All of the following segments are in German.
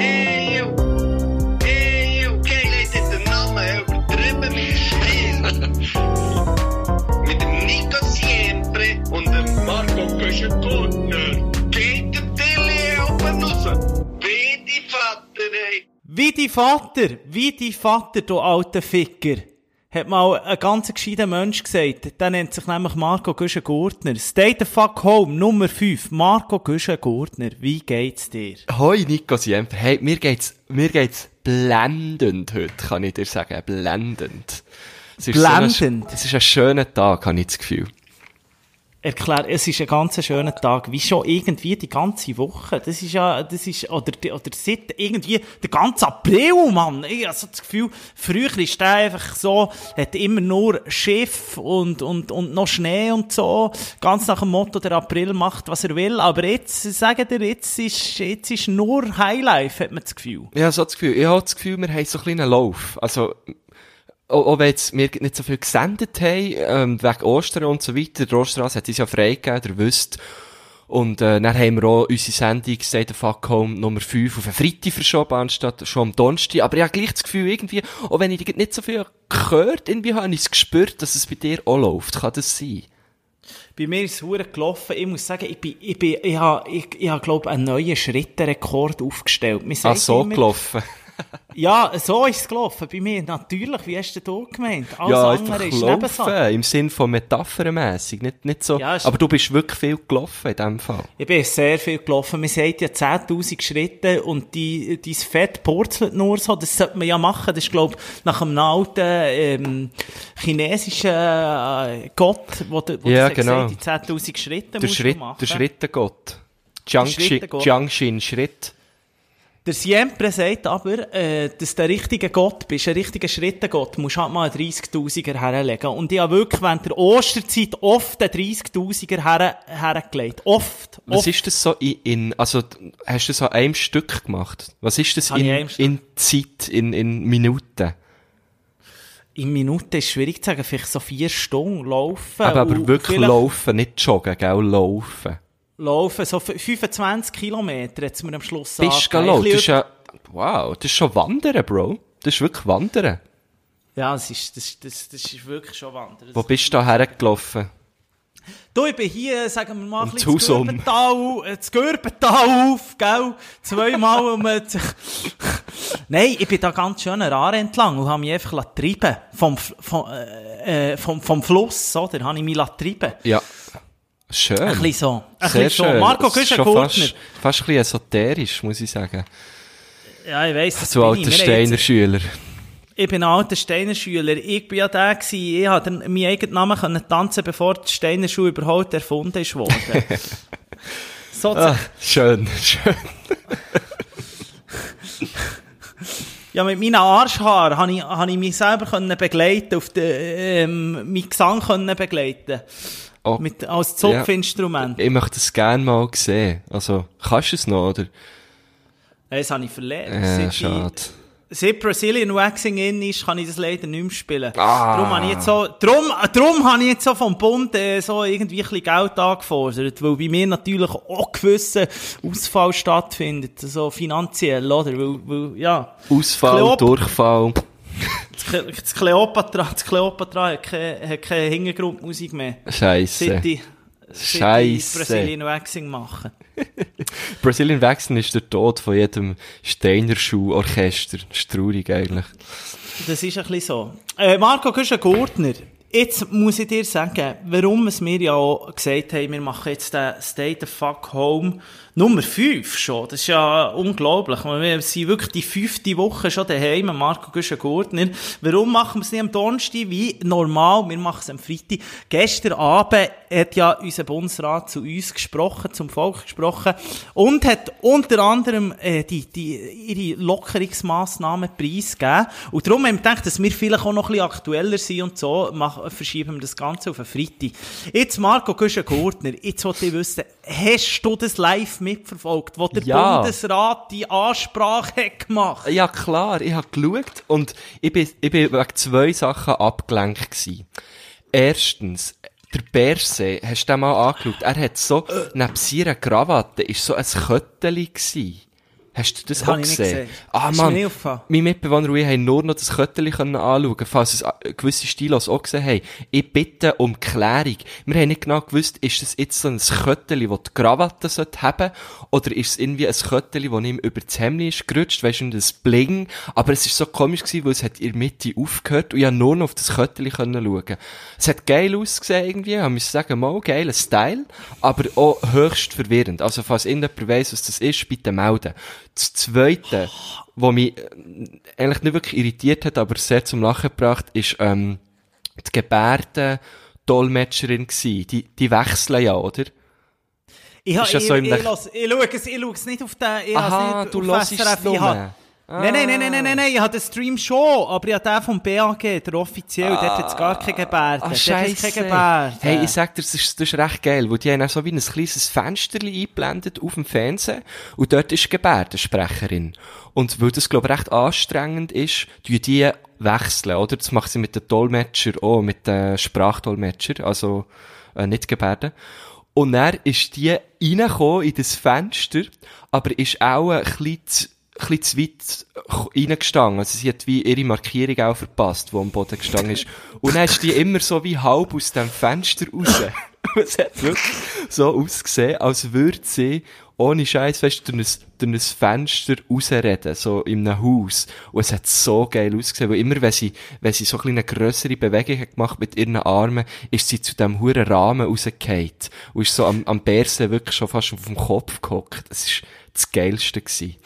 Eu, eu, geil hat den Namen übertrieben mit Stil. mit dem Nico Siempre und dem Marco Köschen-Gurtner. Geht der Tilly oben raus. Wie die Vater, ey. Wie die Vater, wie die Vater, du alter Ficker. Hat mal ein ganz gescheiter Mensch gesagt. Der nennt sich nämlich Marco Güschen-Gurtner. Stay the fuck home, Nummer 5. Marco Güschen-Gurtner. Wie geht's dir? Hoi Nico Siemper. Hey, mir geht's, mir geht's blendend heute, kann ich dir sagen. Blendend. Es ist Blendend? So ein, es ist ein schöner Tag, habe ich das Gefühl. Erklär, es ist ein ganz schöner Tag, wie schon irgendwie die ganze Woche. Das ist ja, das ist, oder, oder seit irgendwie der ganze April, Mann. Ich habe so das Gefühl, früher ist der einfach so, hat immer nur Schiff und, und, und noch Schnee und so. Ganz nach dem Motto, der April macht, was er will. Aber jetzt, sagen dir, jetzt ist, jetzt ist nur Highlife, hat man das Gefühl. Habe so das Gefühl, ich habe das Gefühl, wir haben so einen kleinen Lauf. Also, auch, wenn jetzt wir nicht so viel gesendet haben, ähm, wegen Ostern und so weiter, der Osterstrasse hat uns ja freigegeben, ihr wisst. Und, äh, dann haben wir auch unsere Sendung Stay the Fuck Home Nummer 5 auf einen Freitag verschoben, anstatt schon am Donnerstag. Aber ich habe gleich das Gefühl, irgendwie, auch wenn ich nicht so viel gehört, irgendwie habe ich es gespürt, dass es bei dir auch läuft. Kann das sein? Bei mir ist es verdammt gelaufen. Ich muss sagen, ich bin, ich bin, ich habe, ich, ich habe, glaube einen neuen Schrittenrekord aufgestellt. Man Ah, sagt so immer- gelaufen. Ja, so ist es gelaufen bei mir. Natürlich, wie hast du du gemeint? Alles ja, andere ist laufen, Nebensache. im Sinn von metaphernmässig, nicht, nicht so. Ja, aber du bist wirklich viel gelaufen in dem Fall. Ich bin sehr viel gelaufen. Man sagt ja 10.000 Schritte und die, dein Fett purzelt nur so. Das sollte man ja machen. Das ist, glaube ich, nach einem alten ähm, chinesischen äh, Gott, wo, der- wo Ja, das genau. gesagt, die 10.000 Schritte Der musst Schritt, du machen. der Schrittengott. Jiangxin Schritt. Der Siempre sagt aber, äh, dass du ein richtiger Gott bist, ein richtiger Schrittengott, musst halt mal einen 30.000er herlegen. Und ich habe wirklich während der Osterzeit oft einen 30.000er her, hergelegt. Oft. Was oft. ist das so in, in, also, hast du das an einem Stück gemacht? Was ist das in, in Zeit, in, in Minuten? In Minuten ist schwierig zu sagen, vielleicht so vier Stunden laufen. aber, aber wirklich laufen, nicht joggen, gell? Laufen. Laufen, so f- 25 Kilometer, jetzt mir am Schluss Bist du? Ein Das ist ja, wow, das ist schon Wandern, Bro. Das ist wirklich Wandern. Ja, das ist, das, das, das ist wirklich schon Wandern. Wo bist du da hergelaufen? Du, ich bin hier, sagen wir mal, ein Um bisschen das um. Gürbental, äh, das Gürbental auf, gell? Zweimal um, äh, Nein, ich bin da ganz schön Aare entlang und habe mich einfach treiben vom, vom, äh, äh, vom, vom Fluss, oder? Habe ich mich treiben. Ja. Schön. Ein bisschen so. Ein Sehr bisschen so. schön. Marco Das ist schon Güschen-Gurtner. fast, fast ein bisschen esoterisch, muss ich sagen. Ja, ich weiss, das So alter Steiner Schüler. Ich bin ein alter Steiner Schüler. Ich bin ja der gewesen, ich hatte meinen eigenen Namen können tanzen, bevor die Steiner Schule überhaupt erfunden ist worden. so, Ah, schön, schön. Ja, mit meinen Arschhaaren habe ich, habe ich mich selber können begleiten, auf den, ähm, meinen Gesang können begleiten. Oh, Mit, als Zupfinstrument. ich möchte es gerne mal sehen. Also, kannst du es noch, oder? Das habe ich verlernt. Äh, Seit ich- schade. Seit Brazilian Waxing in ist, kann ich das leider nicht mehr spielen. Ah. Darum habe ich jetzt so, darum, darum habe ich jetzt so vom Bund äh, so irgendwie ein bisschen Geld angefordert, weil bei mir natürlich auch gewisser Ausfall stattfindet, so finanziell, oder? Weil, weil ja. Ausfall, Durchfall. Das Cle- Das Kleopatra hat keine, hat keine Hintergrundmusik mehr. Scheiße. Seit Scheisse. Brazilian Waxing mache. Brazilian Waxen ist der Tod von jedem Steiner Schuh-Orchester. Das ist traurig eigentlich. Das ist ein bisschen so. Äh, Marco Güschen-Gurtner, jetzt muss ich dir sagen, warum es mir ja auch gesagt haben, wir machen jetzt den Stay the Fuck Home Nummer 5 schon. Das ist ja unglaublich. Wir sind wirklich die fünfte Woche schon daheim, Marco Güschen-Gurtner. Warum machen wir es nicht am Donnerstag wie normal? Wir machen es am Freitag. Gestern Abend hat ja unser Bundesrat zu uns gesprochen, zum Volk gesprochen und hat unter anderem äh, die, die, ihre Lockerungsmaßnahmen preisgegeben. Und darum haben wir gedacht, dass wir vielleicht auch noch ein bisschen aktueller sind und so mach, verschieben wir das Ganze auf einen Freitag. Jetzt Marco Güschen-Gurtner, jetzt wollte ich wissen, hast du das live mitverfolgt, wo der Ja. Bundesrat die Ansprache hat gemacht Ja, klar, ich habe geschaut und ich bin, ich bin wegen zwei Sachen abgelenkt gewesen. Erstens, der Berse, hast du den mal angeschaut? Er hat so, neben seiner Krawatte, ist so ein Kötteli gewesen. Hast du das, Das auch gesehen? gesehen. Ah, Mann. Mein Mitbewohner und ich haben nur noch das Kötteli können anschauen, falls es äh, gewisse Stilos auch gesehen haben. Ich bitte um Klärung. Wir haben nicht genau gewusst, ist das jetzt so ein Kötteli, das die Krawatte sollte haben, oder ist es irgendwie ein Kötteli, das ihm über das Hemd ist gerutscht, weisst du, das Bling. Aber es ist so komisch gewesen, weil es hat in der Mitte aufgehört und ich konnte nur noch auf das Kötteli können schauen. Es hat geil ausgesehen irgendwie, ich muss sagen, mal geiler Style, aber auch höchst verwirrend. Also falls irgendjemand weiss, was das ist, bitte melden. Das Zweite, was mich äh, eigentlich nicht wirklich irritiert hat, aber sehr zum Lachen gebracht, ist ähm, die Gebärden-Dolmetscherin gsi. Die, die wechseln ja, oder? Ich, ha, Ist das ich, so ich, lass- ich schaue es, ich schaue es nicht auf den, ich Aha, nicht du hörst es ich nur. Habe- Nein, nein, nein, nein, nein, nein, ich habe den Stream schon, aber ich habe den vom BAG, der offiziell, dort hat es gar keine Gebärden. Ah, es keine Gebärden. Hey, ich sag dir, das ist, das ist recht geil, weil die haben auch so wie ein kleines Fenster eingeblendet auf dem Fernsehen und dort ist die Gebärdensprecherin. Und weil das, glaube ich, recht anstrengend ist, tun die wechseln, oder? Das macht sie mit den Dolmetscher auch, mit den Sprachdolmetscher, also äh, nicht Gebärden. Und dann ist die reingekommen in das Fenster, aber ist auch ein bisschen bisschen zu weit reingestanden. Also sie hat wie ihre Markierung auch verpasst, die am Boden gestanden ist. Und dann ist die immer so wie halb aus dem Fenster raus. Es hat wirklich so ausgesehen, als würde sie ohne Scheiß, weißt du, durch ein, Fenster rausreden, so in einem Haus. Und es hat so geil ausgesehen, weil immer, wenn sie, wenn sie so ein eine grössere Bewegung hat gemacht mit ihren Armen, ist sie zu dem huren Rahmen rausgefallen. Und ist so am, am Bärsen wirklich schon fast auf dem Kopf gehockt. Das ist das Geilste gewesen.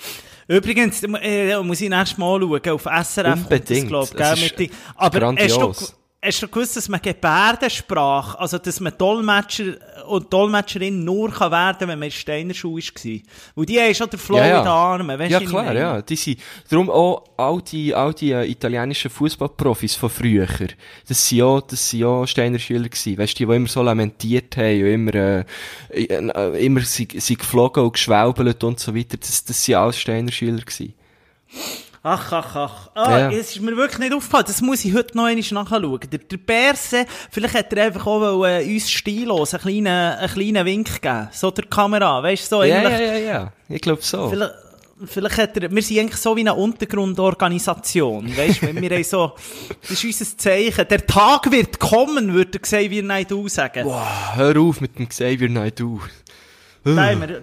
Übrigens, äh, muss ich nächstes Mal schauen, auf SRF Unbedingt. kommt das, mit die, Aber grandios. Hast du gewusst, dass man Gebärdensprache, also dass man Dolmetscher und Dolmetscherin nur kann werden, wenn man in Steiner Schule war? Weil die haben schon den Flow in den Armen, weißt ja, du, ich klar, ja. Die sind, darum auch all die, all die äh, italienischen Fußballprofis von früher. Das sind ja, das sind ja Steiner Schüler gewesen. Weißt du, die, die immer so lamentiert haben und immer, äh, äh, immer sind, sind geflogen und geschwäubelt und so weiter. Das, das sind alles Steiner Schüler gewesen. Ach, ach, ach. Ah, Ja. es ist mir wirklich nicht aufgefallen. Das muss ich heute noch einmal nachschauen. Der, der Berse, vielleicht hat er einfach auch äh, uns stillos einen kleinen, einen kleinen Wink geben. So der Kamera, weißt du, so Ja, eigentlich. ja, ja, ja. Ich glaube so. Vielleicht, vielleicht hat er, wir sind eigentlich so wie eine Untergrundorganisation, weißt du, wenn wir haben so, das ist unser Zeichen. Der Tag wird kommen, würde Xavier Naidoo sagen. Boah, hör auf mit dem Xavier Naidoo. Haben wir,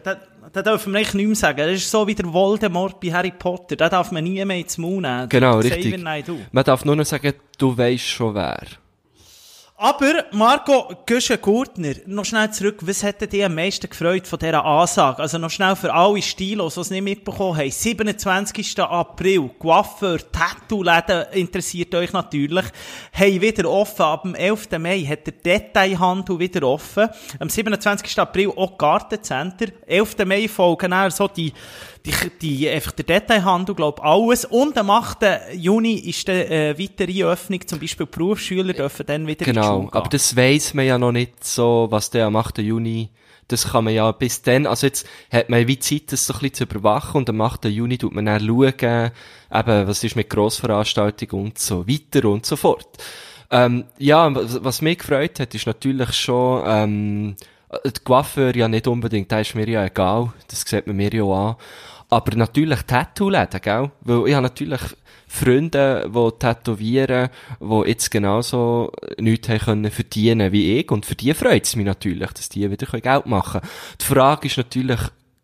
da, da dürfen wir eigentlich nicht mehr sagen. Das ist so wie der Voldemort bei Harry Potter. Da darf man nie mehr ins Mund nehmen. Genau, richtig. Man darf nur noch sagen, du weisst schon wer. Aber, Marco Güschen-Gurtner, noch schnell zurück, was hätte dich am meisten gefreut von dieser Ansage? Also noch schnell für alle Stilos, die es nicht mitbekommen haben. 27. April, Coiffeur, Tattoo-Läden interessiert euch natürlich, haben wieder offen. Ab dem 11. Mai hat der Detailhandel wieder offen. Am 27. April auch Gartencenter. 11. Mai folgen dann so die, die, die, einfach der Detailhandel, glaub alles. Und am 8. Juni ist die äh, weitere Öffnung, zum Beispiel Berufsschüler dürfen dann wieder in Genau, gehen. aber das weiss man ja noch nicht so, was der am 8. Juni, das kann man ja bis dann, also jetzt hat man wie Zeit, das so ein bisschen zu überwachen und am 8. Juni tut man dann schauen, eben, was ist mit Grossveranstaltungen und so weiter und so fort. Ähm, ja, was, was mich gefreut hat, ist natürlich schon, ähm, die Coiffeur ja nicht unbedingt, das ist mir ja egal, das sieht man mir ja an. Aber natürlich Tattoo-Läden, gell? Weil ich habe natürlich Freunde, die tätowieren, die jetzt genauso nichts haben können verdienen wie ich. Und für die freut es mich natürlich, dass die wieder Geld machen können. Die Frage ist natürlich,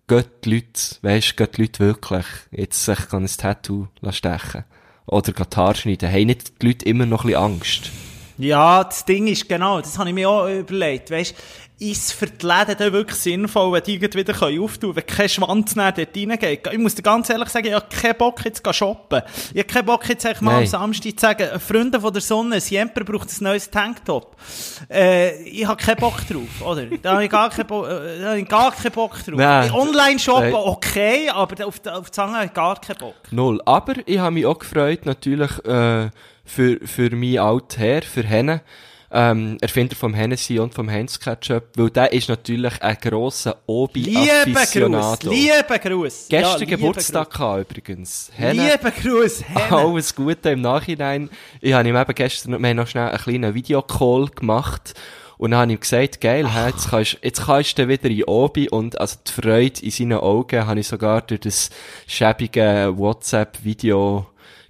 gehen die Leute, weisst, gehen die Leute wirklich jetzt sich ein Tattoo stechen Oder gehen die Haare schneiden? Haben nicht die Leute immer noch ein bisschen Angst? Ja, das Ding ist genau, das habe ich mir auch überlegt, weißt ist für die Läden dann wirklich sinnvoll, wenn die wieder auftun können, wenn kein Schwanz näher dort reingeht? Ich muss dir ganz ehrlich sagen, ich habe keinen Bock jetzt zu shoppen. Ich habe keinen Bock jetzt mal am Samstag zu sagen, Freunde von der Sonne, Siemper braucht ein neues Tanktop. Äh, ich habe keinen Bock drauf, oder? Da habe ich gar keinen, Bo äh, da habe ich gar keinen Bock drauf. Nein. Online shoppen, okay, aber auf, die- auf die Zange habe ich gar keinen Bock. Null. Aber ich habe mich auch gefreut, natürlich, äh, für, für meinen alten Herr, für Henne, ähm, Erfinder vom Hennessy und vom Heinz Ketchup, weil der ist natürlich ein grosser Liebe Gruß, liebe Gruß. Ja, Gestern liebe Geburtstag gehabt, übrigens. Henne, Liebe Gruß, Henne. alles Gute im Nachhinein. Ich habe ihm eben gestern, wir haben noch schnell einen kleinen Videocall gemacht Und dann habe ich ihm gesagt, geil, hä, jetzt kannst, jetzt kannst du wieder in Obi und also die Freude in seinen Augen habe ich sogar durch das schäbige WhatsApp-Video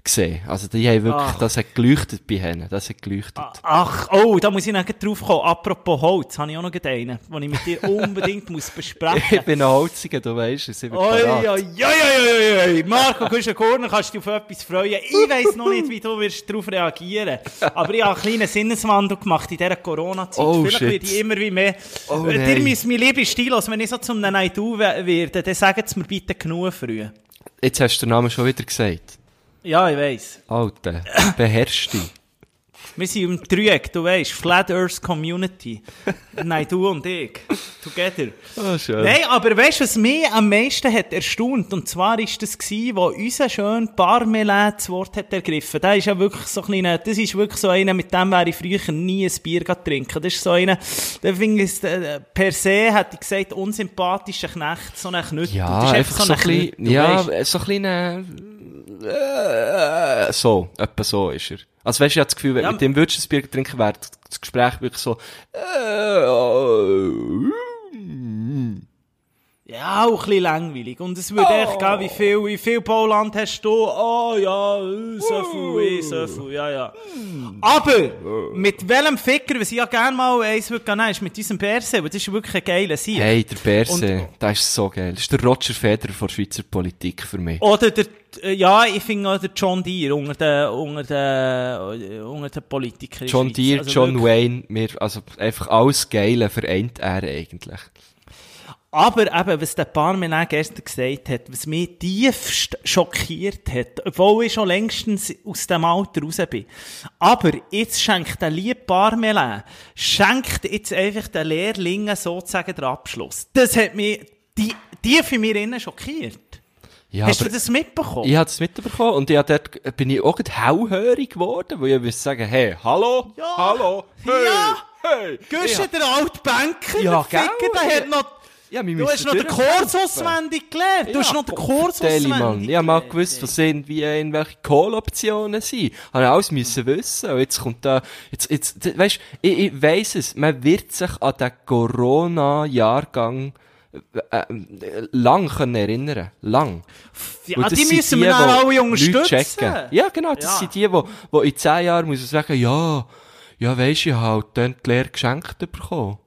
gesehen. Also die haben wirklich, Ach. das hat geleuchtet bei ihnen, das hat geleuchtet. Ach, oh, da muss ich noch drauf kommen. Apropos Holz, habe ich auch noch einen, den ich mit dir unbedingt muss besprechen Ich bin ein Holziger, du weißt es, ich bin Oi. Marco Guschen-Gurner, kannst du dich auf etwas freuen? Ich weiss noch nicht, wie du wirst darauf reagieren Aber ich habe einen kleinen Sinneswandel gemacht in dieser Corona-Zeit. Oh, Vielleicht shit. werde ich immer wie mehr... Oh, Äh. Dir müsst mein lieber Stilos, wenn ich so zum Night-U werde, dann sagt es mir bitte genug früh. Jetzt hast du den Namen schon wieder gesagt. Ja, ich weiss. Alter, beherrsch dich. Wir sind im Dreieck, du weißt, Flat Earth Community. Nein, du und ich. Together. Oh, schön. Nein, aber weißt du, was mich am meisten hat erstaunt? Und zwar ist das gewesen, wo unser schön Parmelin das Wort hat ergriffen. Der ist ja wirklich so ein kleiner, das ist wirklich so einer, mit dem wäre ich früher nie ein Bier trinken. Das ist so einer, der finde ich, äh, per se hätte ich gesagt, unsympathischer Knecht, so ein Knüttel. Ja, das ist einfach so ein bisschen, ja, so ein kleiner, äh, so, etwa so ist er. Also weißt du, ich habe das Gefühl, wenn Ja. mit dem würdest du ein Bier trinken, wäre das Gespräch wirklich so, äh, Ja, auch ein bisschen langweilig. Und es würde echt gehen, wie viel, wie viel Bauland hast du? Oh ja, so viel, eh, so viel, ja, ja. Aber, mit welchem Ficker, was ich ja gerne mal eins würde nehmen, ist mit diesem Bärse, weil das ist wirklich ein geiler Sieg. hey, der Berse, der ist so geil. Das ist der Roger Federer von Schweizer Politik für mich. Oder der, äh, ja, ich finde auch der John Deere unter den, unter den, unter den Politikern. John. Deere, Also John wirklich. Wayne, mir, also einfach alles Geile vereint er eigentlich. Aber eben, was der Parmelin gestern gesagt hat, was mich tiefst schockiert hat, obwohl ich schon längstens aus dem Alter raus bin. Aber jetzt schenkt der liebe Parmelin, schenkt jetzt einfach den Lehrlingen sozusagen den Abschluss. Das hat mich die, tief in mir innen schockiert. Ja, Hast du das mitbekommen? Ich habe es mitbekommen und ich dort, bin ich auch hellhörig geworden, weil ich würde sagen, hey, hallo, Ja. hallo, hey, Ja. hey. Gehst du der alte Banker, Ja, Ficker, der hat noch... Ja, wir Du hast noch den. Kurs auswendig gelernt. Du hast noch den Kurs Deli, Mann. auswendig Ich habe mal gewusst, was irgendwie irgendwelche Call-Optionen sind. Habe ich alles müssen wissen. Und jetzt kommt da, jetzt, jetzt, weißt, ich, ich weiss es, man wird sich an den Corona-Jahrgang äh, äh, lang können erinnern. Lang. Ja, das die sind müssen wir dann wo alle unterstützen. checken. Ja, genau, das Ja. sind die, die, die in zehn Jahren müssen sagen, ja, ja, weisst, ich habe halt dann die Lehre geschenkt bekommen.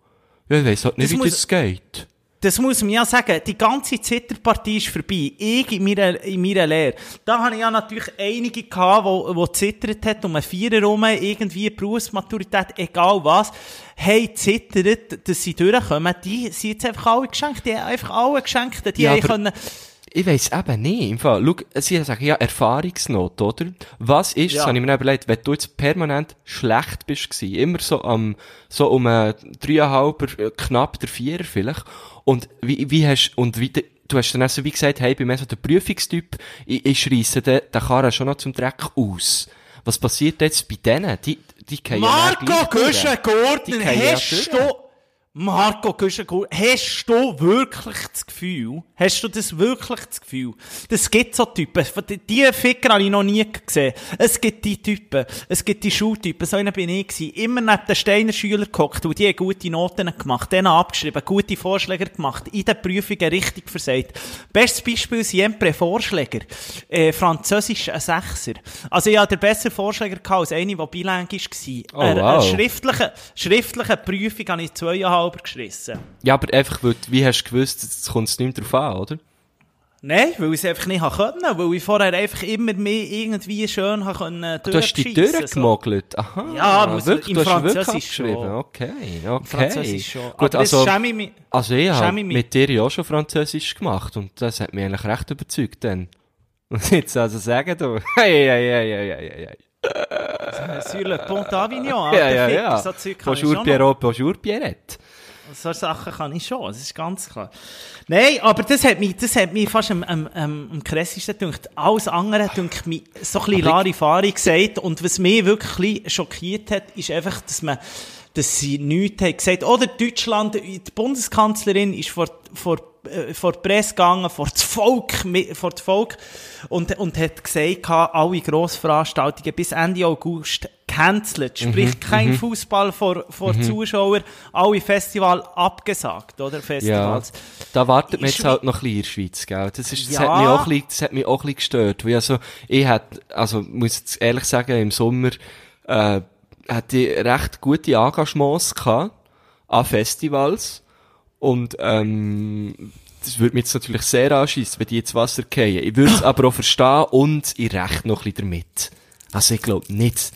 Ja, ich weiss halt nicht, Das wie muss- das geht. Das muss man ja sagen, die ganze Zitterpartie ist vorbei. Ich in meiner, in meiner Lehre. Da habe ich ja natürlich einige gehabt, die, die zittert hat, um einen Vierer rum, irgendwie Berufsmaturität, egal was, haben zittert, dass sie durchkommen. Die sind jetzt einfach alle geschenkt. Die haben einfach alle geschenkt. Die Ja, haben können, Ich weiss eben nicht. Im Fall, schau, sie sagen ja Erfahrungsnot, oder? Was ist, Ja. das habe ich mir überlegt, wenn du jetzt permanent schlecht bist gewesen, immer so am, so um dreieinhalber, äh, knapp der Vierer vielleicht, und wie, wie hast, und wie, du hast dann auch so wie gesagt, hey, bin mehr so der Prüfungstyp, ich, ich schreisse den, den Karren schon noch zum Dreck aus. Was passiert jetzt bei denen? Die, die ja dann Marco gleich durch. Güschen-Gurtner, Die gehen ja hast du, Marco Güschen-Gurtner, hast du wirklich das Gefühl, hast du das wirklich das Gefühl, das gibt so Typen, die- Ficker habe ich noch nie gesehen, es gibt die Typen, es gibt die Schultypen, so einer bin ich gewesen, immer neben den Steiner Schülern gehockt, und die haben gute Noten gemacht, denen abgeschrieben, gute Vorschläge gemacht, in den Prüfungen richtig versagt. Bestes Beispiel sind Empre Vorschläger, äh, Französisch ein Sechser. Also ich hatte den besseren Vorschläger gehabt als eine, der bilang war. Oh, Eine- wow. eine schriftliche, schriftliche Prüfung habe ich zweieinhalb geschissen. Ja, aber einfach, weil, wie hast du gewusst, jetzt kommt es nicht mehr drauf an, oder? Nein, weil ich es einfach nicht können weil ich vorher einfach immer mehr irgendwie schön habe können Du hast die durchschiessen, durchgemogelt. Aha. Ja, muss- wirklich, im du hast wirklich schon. Okay, okay. Französisch schon. Gut, Aber also, schäme ich mich- also ich habe mit dir ja auch schon Französisch gemacht und das hat mich eigentlich recht überzeugt dann. Und jetzt also sagen du, hey, hey, hey, hey, hey, hey. Sur le Pont d'Avignon, Ja, ja, ja. So Zeug kann Bonjour. Pierrot, bonjour Pierrette. So Sachen kann ich schon, das ist ganz klar. Nein, aber das hat mich, das hat mich fast am, am, am, am krassesten gedacht. Alles andere hat mich so ein bisschen Larifari gesagt. Und was mich wirklich schockiert hat, ist einfach, dass man, dass sie nichts haben gesagt. Oder Deutschland, die Bundeskanzlerin ist vor, vor, äh, vor die Presse gegangen, vor das Volk, vor das Volk, und, und hat gesagt, alle Grossveranstaltungen bis Ende August gecancelt. Sprich, kein Fußball vor, vor Zuschauern, alle Festival abgesagt, oder? Ja, Festivals. da wartet man jetzt halt noch ein bisschen in der Schweiz, gell? Das, ist, das, Ja. hat mich auch ein bisschen, das hat mich auch ein bisschen gestört. Weil also, ich hätte, also, muss jetzt ehrlich sagen, im Sommer, äh, hatte ich recht gute Engagements gehabt an Festivals. Und, ähm, das würde mich jetzt natürlich sehr anschiessen, wenn die ins Wasser fallen. Ich würde es aber auch verstehen und ich recht noch ein bisschen damit. Also, ich glaube nicht,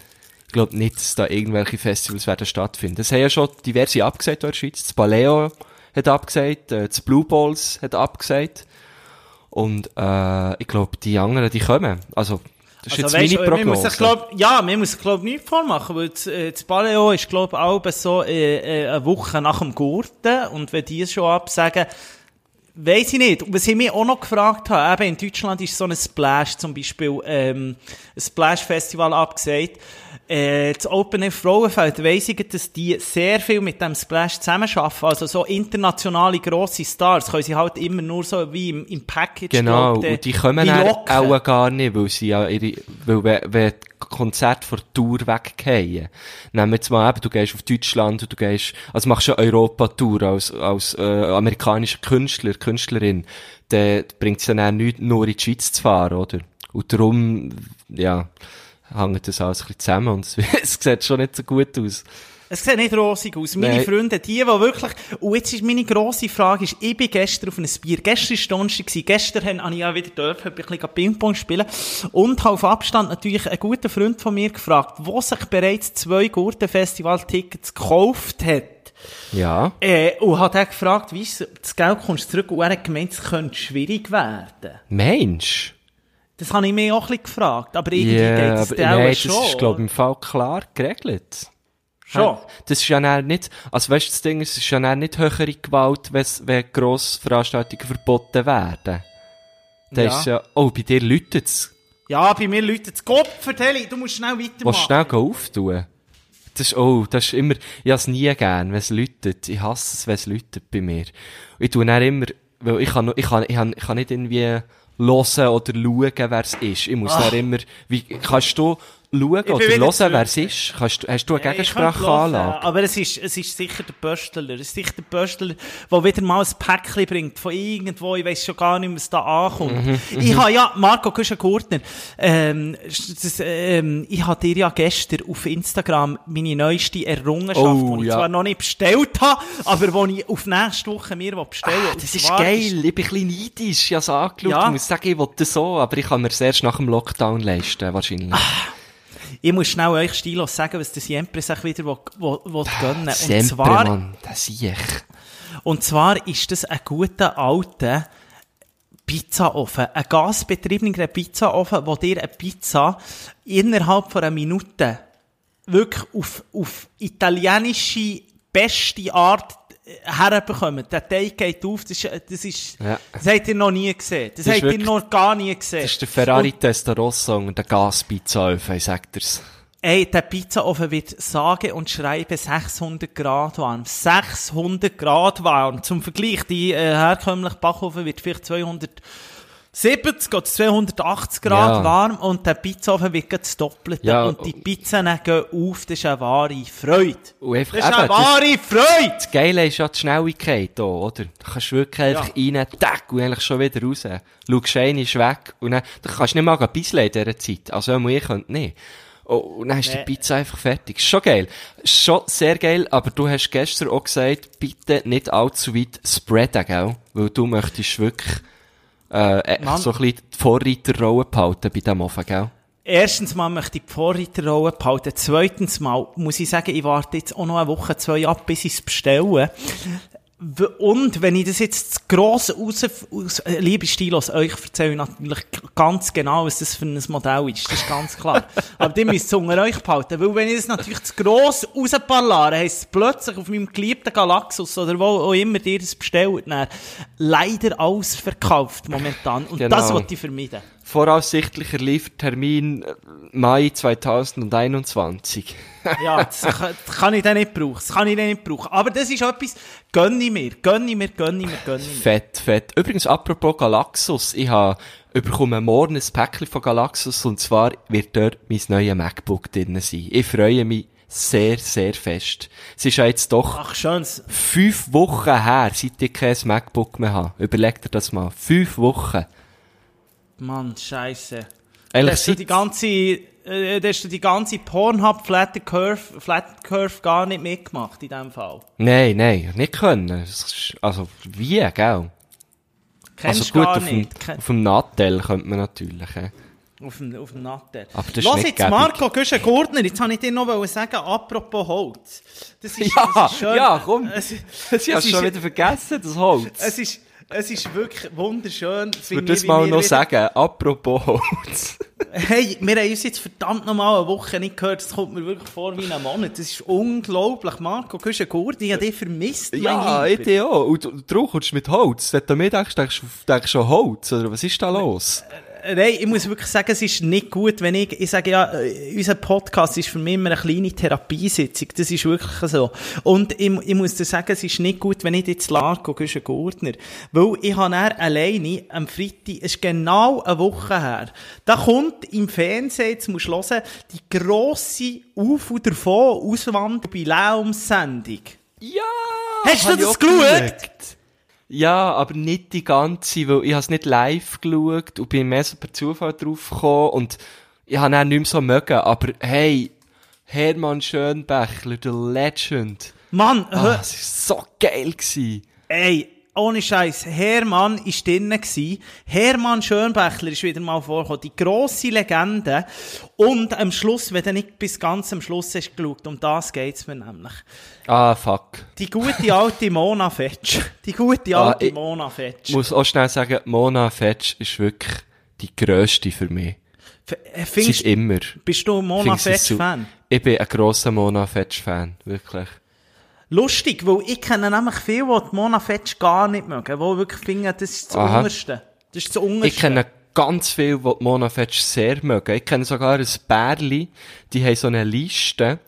ich glaube nicht, dass da irgendwelche Festivals werden stattfinden. Das haben ja schon diverse abgesagt in der Schweiz. Das Paleo hat abgesagt, äh, das Blue Balls hat abgesagt. Und, äh, ich glaube, die anderen, die kommen. Also, das ist Also, jetzt weisst, meine Prognose. glaub, ja, man muss sich, glaub, nichts vormachen, weil das, äh, das Paleo ist, glaub, auch so, äh, äh, eine Woche nach dem Gurten, und wenn die es schon absagen, Weiss ich nicht. Und was ich mich auch noch gefragt habe, eben in Deutschland ist so ein Splash zum Beispiel, ähm, ein Splash-Festival abgesagt. Äh, das Open Air Frauenfeld weiss ich, dass die sehr viel mit dem Splash zusammenarbeiten. Also so internationale grosse Stars können sie halt immer nur so wie im, im Package Genau, und die kommen auch gar nicht, weil sie ja ihre, weil wenn, wenn von der Tour weggehen, nehmen wir jetzt mal eben, du gehst auf Deutschland und du gehst, also machst eine Europa-Tour als, als, äh, amerikanischer Künstler, Künstlerin, dann bringt es dann auch nichts, nur in die Schweiz zu fahren, oder? Und darum, ja, hängt das alles ein bisschen zusammen und es sieht schon nicht so gut aus. Es sieht nicht rosig aus. Meine Nein. Freunde, die, die wirklich, und jetzt ist meine grosse Frage, ist, ich bin gestern auf ein Bier, gestern war Donnerstag, gestern habe ich ja wieder dürfen, ein bisschen Ping-Pong spielen und habe auf Abstand natürlich einen guten Freund von mir gefragt, der sich bereits zwei Gurten-Festival-Tickets gekauft hat. Ja. Äh, und hat er gefragt, wie das Geld kommst zurück? Und er hat gemeint, es könnte schwierig werden. Mensch. Das habe ich mir auch ein bisschen gefragt, aber irgendwie Ja, geht es aber dann nein, auch das schon. ist, glaube ich, im Fall klar geregelt. Schon. Das ist ja dann nicht, also weißt du, das Ding ist, es ist ja dann nicht höhere Gewalt, wenn Grossveranstaltungen verboten werden. Da Ja. ist ja, oh, bei dir läutet's. Ja, bei mir läutet es. Gott, vertell, du musst schnell weitermachen. Du schnell gehen auftun? Das ist, oh, das ist immer, ich has nie gern, wenn es läutet. Ich hasse es, wenn es läutet bei mir. Ich tue dann immer, weil ich kann, ich kann, ich kann, ich kann nicht irgendwie hören oder schauen, wer es ist. Ich muss dann immer, wie, kannst du schauen oder Ah. hören, wer es ist? Kannst du, hast du eine Gegensprachanlage? hören, Aber es ist, es ist sicher der Böstler. Es ist sicher der Böstler, der wieder mal ein Päckchen bringt von irgendwo. Ich weiss schon gar nicht, was da ankommt. Mhm, ich habe ja, Marco Küschen-Gurtner, ähm, das, ähm, ich habe dir ja gestern auf Instagram meine neueste Errungenschaft, Oh, die ich ja. zwar noch nicht bestellt habe, aber die ich auf nächste Woche mir bestellen will. Ah, das ist geil. Ich bin ein bisschen neidisch. Ich habe es angeschaut. Ja. Ich muss sagen, ich wollte so, aber ich kann mir es erst nach dem Lockdown leisten, wahrscheinlich. Ich muss schnell euch Stilos sagen, was der Siempre sich wieder will, will, will gönnen. Und zwar, Mann. Das ich. Und zwar ist das ein guter alter Pizzaofen. Ein gasbetriebener Pizzaofen, wo dir eine Pizza innerhalb von einer Minute wirklich auf, auf italienische beste Art äh, herbekommt. Der Teig geht auf, das ist, das ist, Ja. das habt ihr noch nie gesehen. Das, Das habt ihr noch gar nie gesehen. Das ist der Ferrari Testarossa und der Gaspizzaöfen, ich sag dir's. Ey, der Pizzaofen wird sage und schreibe 600 Grad warm. 600 Grad warm. Zum Vergleich, die äh, herkömmliche Backofen wird vielleicht 270 oder 280 Grad Ja. warm und der Pizzaofen wird das Doppelte. Ja. Und die Pizzen gehen auf, das ist eine wahre Freude. Und einfach, Das ist eine eben, das- wahre Freude! Das Geile ist ja die Schnelligkeit hier, oder? Da kannst du wirklich einfach rein, tack, und eigentlich schon wieder raus. Schaust rein, ist weg, und dann, da kannst du nicht mal ein bisschen in dieser Zeit. Also, ich könnte nicht. Oh, und dann ist die Nee. Pizza einfach fertig. Schon geil. Schon sehr geil, aber du hast gestern auch gesagt, bitte nicht allzu weit spreaden, gell? Weil du möchtest wirklich, äh, Mann. so ein bisschen die Vorreiterrolle behalten bei diesem Ofen, gell? Erstens mal möchte ich die Vorreiterrolle behalten. Zweitens mal muss ich sagen, ich warte jetzt auch noch eine Woche, zwei ab, bis ich es bestelle. Und wenn ich das jetzt zu gross raus, aus, äh, liebe Stilos, euch erzähle ich natürlich ganz genau, was das für ein Modell ist. Das ist ganz klar. Aber die müsst es unter euch behalten. Weil wenn ich das natürlich zu gross rausballare, heisst es plötzlich auf meinem geliebten Galaxus oder wo auch immer ihr das bestellt, dann leider alles verkauft momentan. Und Genau. das wollte ich vermeiden. Voraussichtlicher Liefertermin äh, Mai 2021. Ja, das kann, das kann ich dann nicht brauchen. Das kann ich dann nicht brauchen. Aber das ist etwas, gönn ich mir, gönn ich mir, gönn ich mir, gönn ich mir. Fett, fett. Übrigens, apropos Galaxus, ich habe bekomme morgen ein Päckchen von Galaxus und zwar wird dort mein neues MacBook drin sein. Ich freue mich sehr, sehr fest. Es ist ja jetzt doch Ach, schön. fünf Wochen her, seit ich kein MacBook mehr habe. Überleg dir das mal. Fünf Wochen. Mann, scheisse. Eigentlich Hast du die ganze, äh, hast du die ganze Pornhub Flat Curve, Flat Curve gar nicht mitgemacht in dem Fall. Nein, nein, nicht können. Also, wie, gell? Kennst also gut, gar auf dem, nicht. Ken- auf dem Nattel könnte man natürlich. Äh. Auf dem, auf dem Natter. Aber das ist Lass jetzt. Marco Güschen-Gurtner, jetzt wollte ich dir noch sagen, apropos Holz. Das ist, Ja, das ist schön. ja, komm. Es, Das hast du schon ist- wieder vergessen, das Holz. es ist, es ist wirklich wunderschön. Ich würde das mal noch sagen, apropos Holz. Hey, wir haben uns jetzt verdammt noch mal eine Woche nicht gehört. Das kommt mir wirklich vor wie ein Monat. Das ist unglaublich. Marco Güschen-Gurtner, ich habe dich vermisst, Ja, ich dich auch. Und du, du kommst mit Holz. Wenn du mir denkst, denkst du du schon Holz, oder was ist da los? Nein, ich muss wirklich sagen, es ist nicht gut, wenn ich, ich sage ja, äh, unser Podcast ist für mich immer eine kleine Therapiesitzung. Das ist wirklich so. Und ich, ich muss dir sagen, es ist nicht gut, wenn ich jetzt Largo Güschen Gurtner. Weil ich habe dann alleine am Freitag, es ist genau eine Woche her, da kommt im Fernsehen, jetzt musst du hören, die grosse Auf- und Davon Auswanderjubiläumssendung. Ja! Hast du das geschaut? Ja, aber nicht die ganze, weil ich habe es nicht live geschaut und bin mehr so per Zufall drauf gekommen und ich habe dann nicht mehr so mögen, aber hey, Hermann Schönbächler, der Legend. Mann, Ah, es war so geil gewesen. Ey, ohne Scheiß, Hermann ist drinnen gsi. Hermann Schönbächler ist wieder mal vorgekommen. Die grosse Legende. Und am Schluss, wenn du nicht bis ganz am Schluss hast geschaut, um das geht's mir nämlich. Ah, fuck. Die gute alte Mona Fetsch. Die gute Ah, alte ich- Mona Fetsch. Ich muss auch schnell sagen, Mona Fetsch ist wirklich die grösste für mich. F- äh, Sie ist Findest, immer. bist du Mona Findest sie Fetsch su- Fan? Ich bin ein grosser Mona Fetsch-Fan, wirklich. Lustig, weil ich kenne nämlich viele, die die Mona Fetsch gar nicht mögen, die wirklich finden, das ist das Aha. Unterste. Das ist das Unterste. Ich kenne ganz viele, die die Mona Fetsch sehr mögen. Ich kenne sogar ein Bärli, die haben so eine Liste,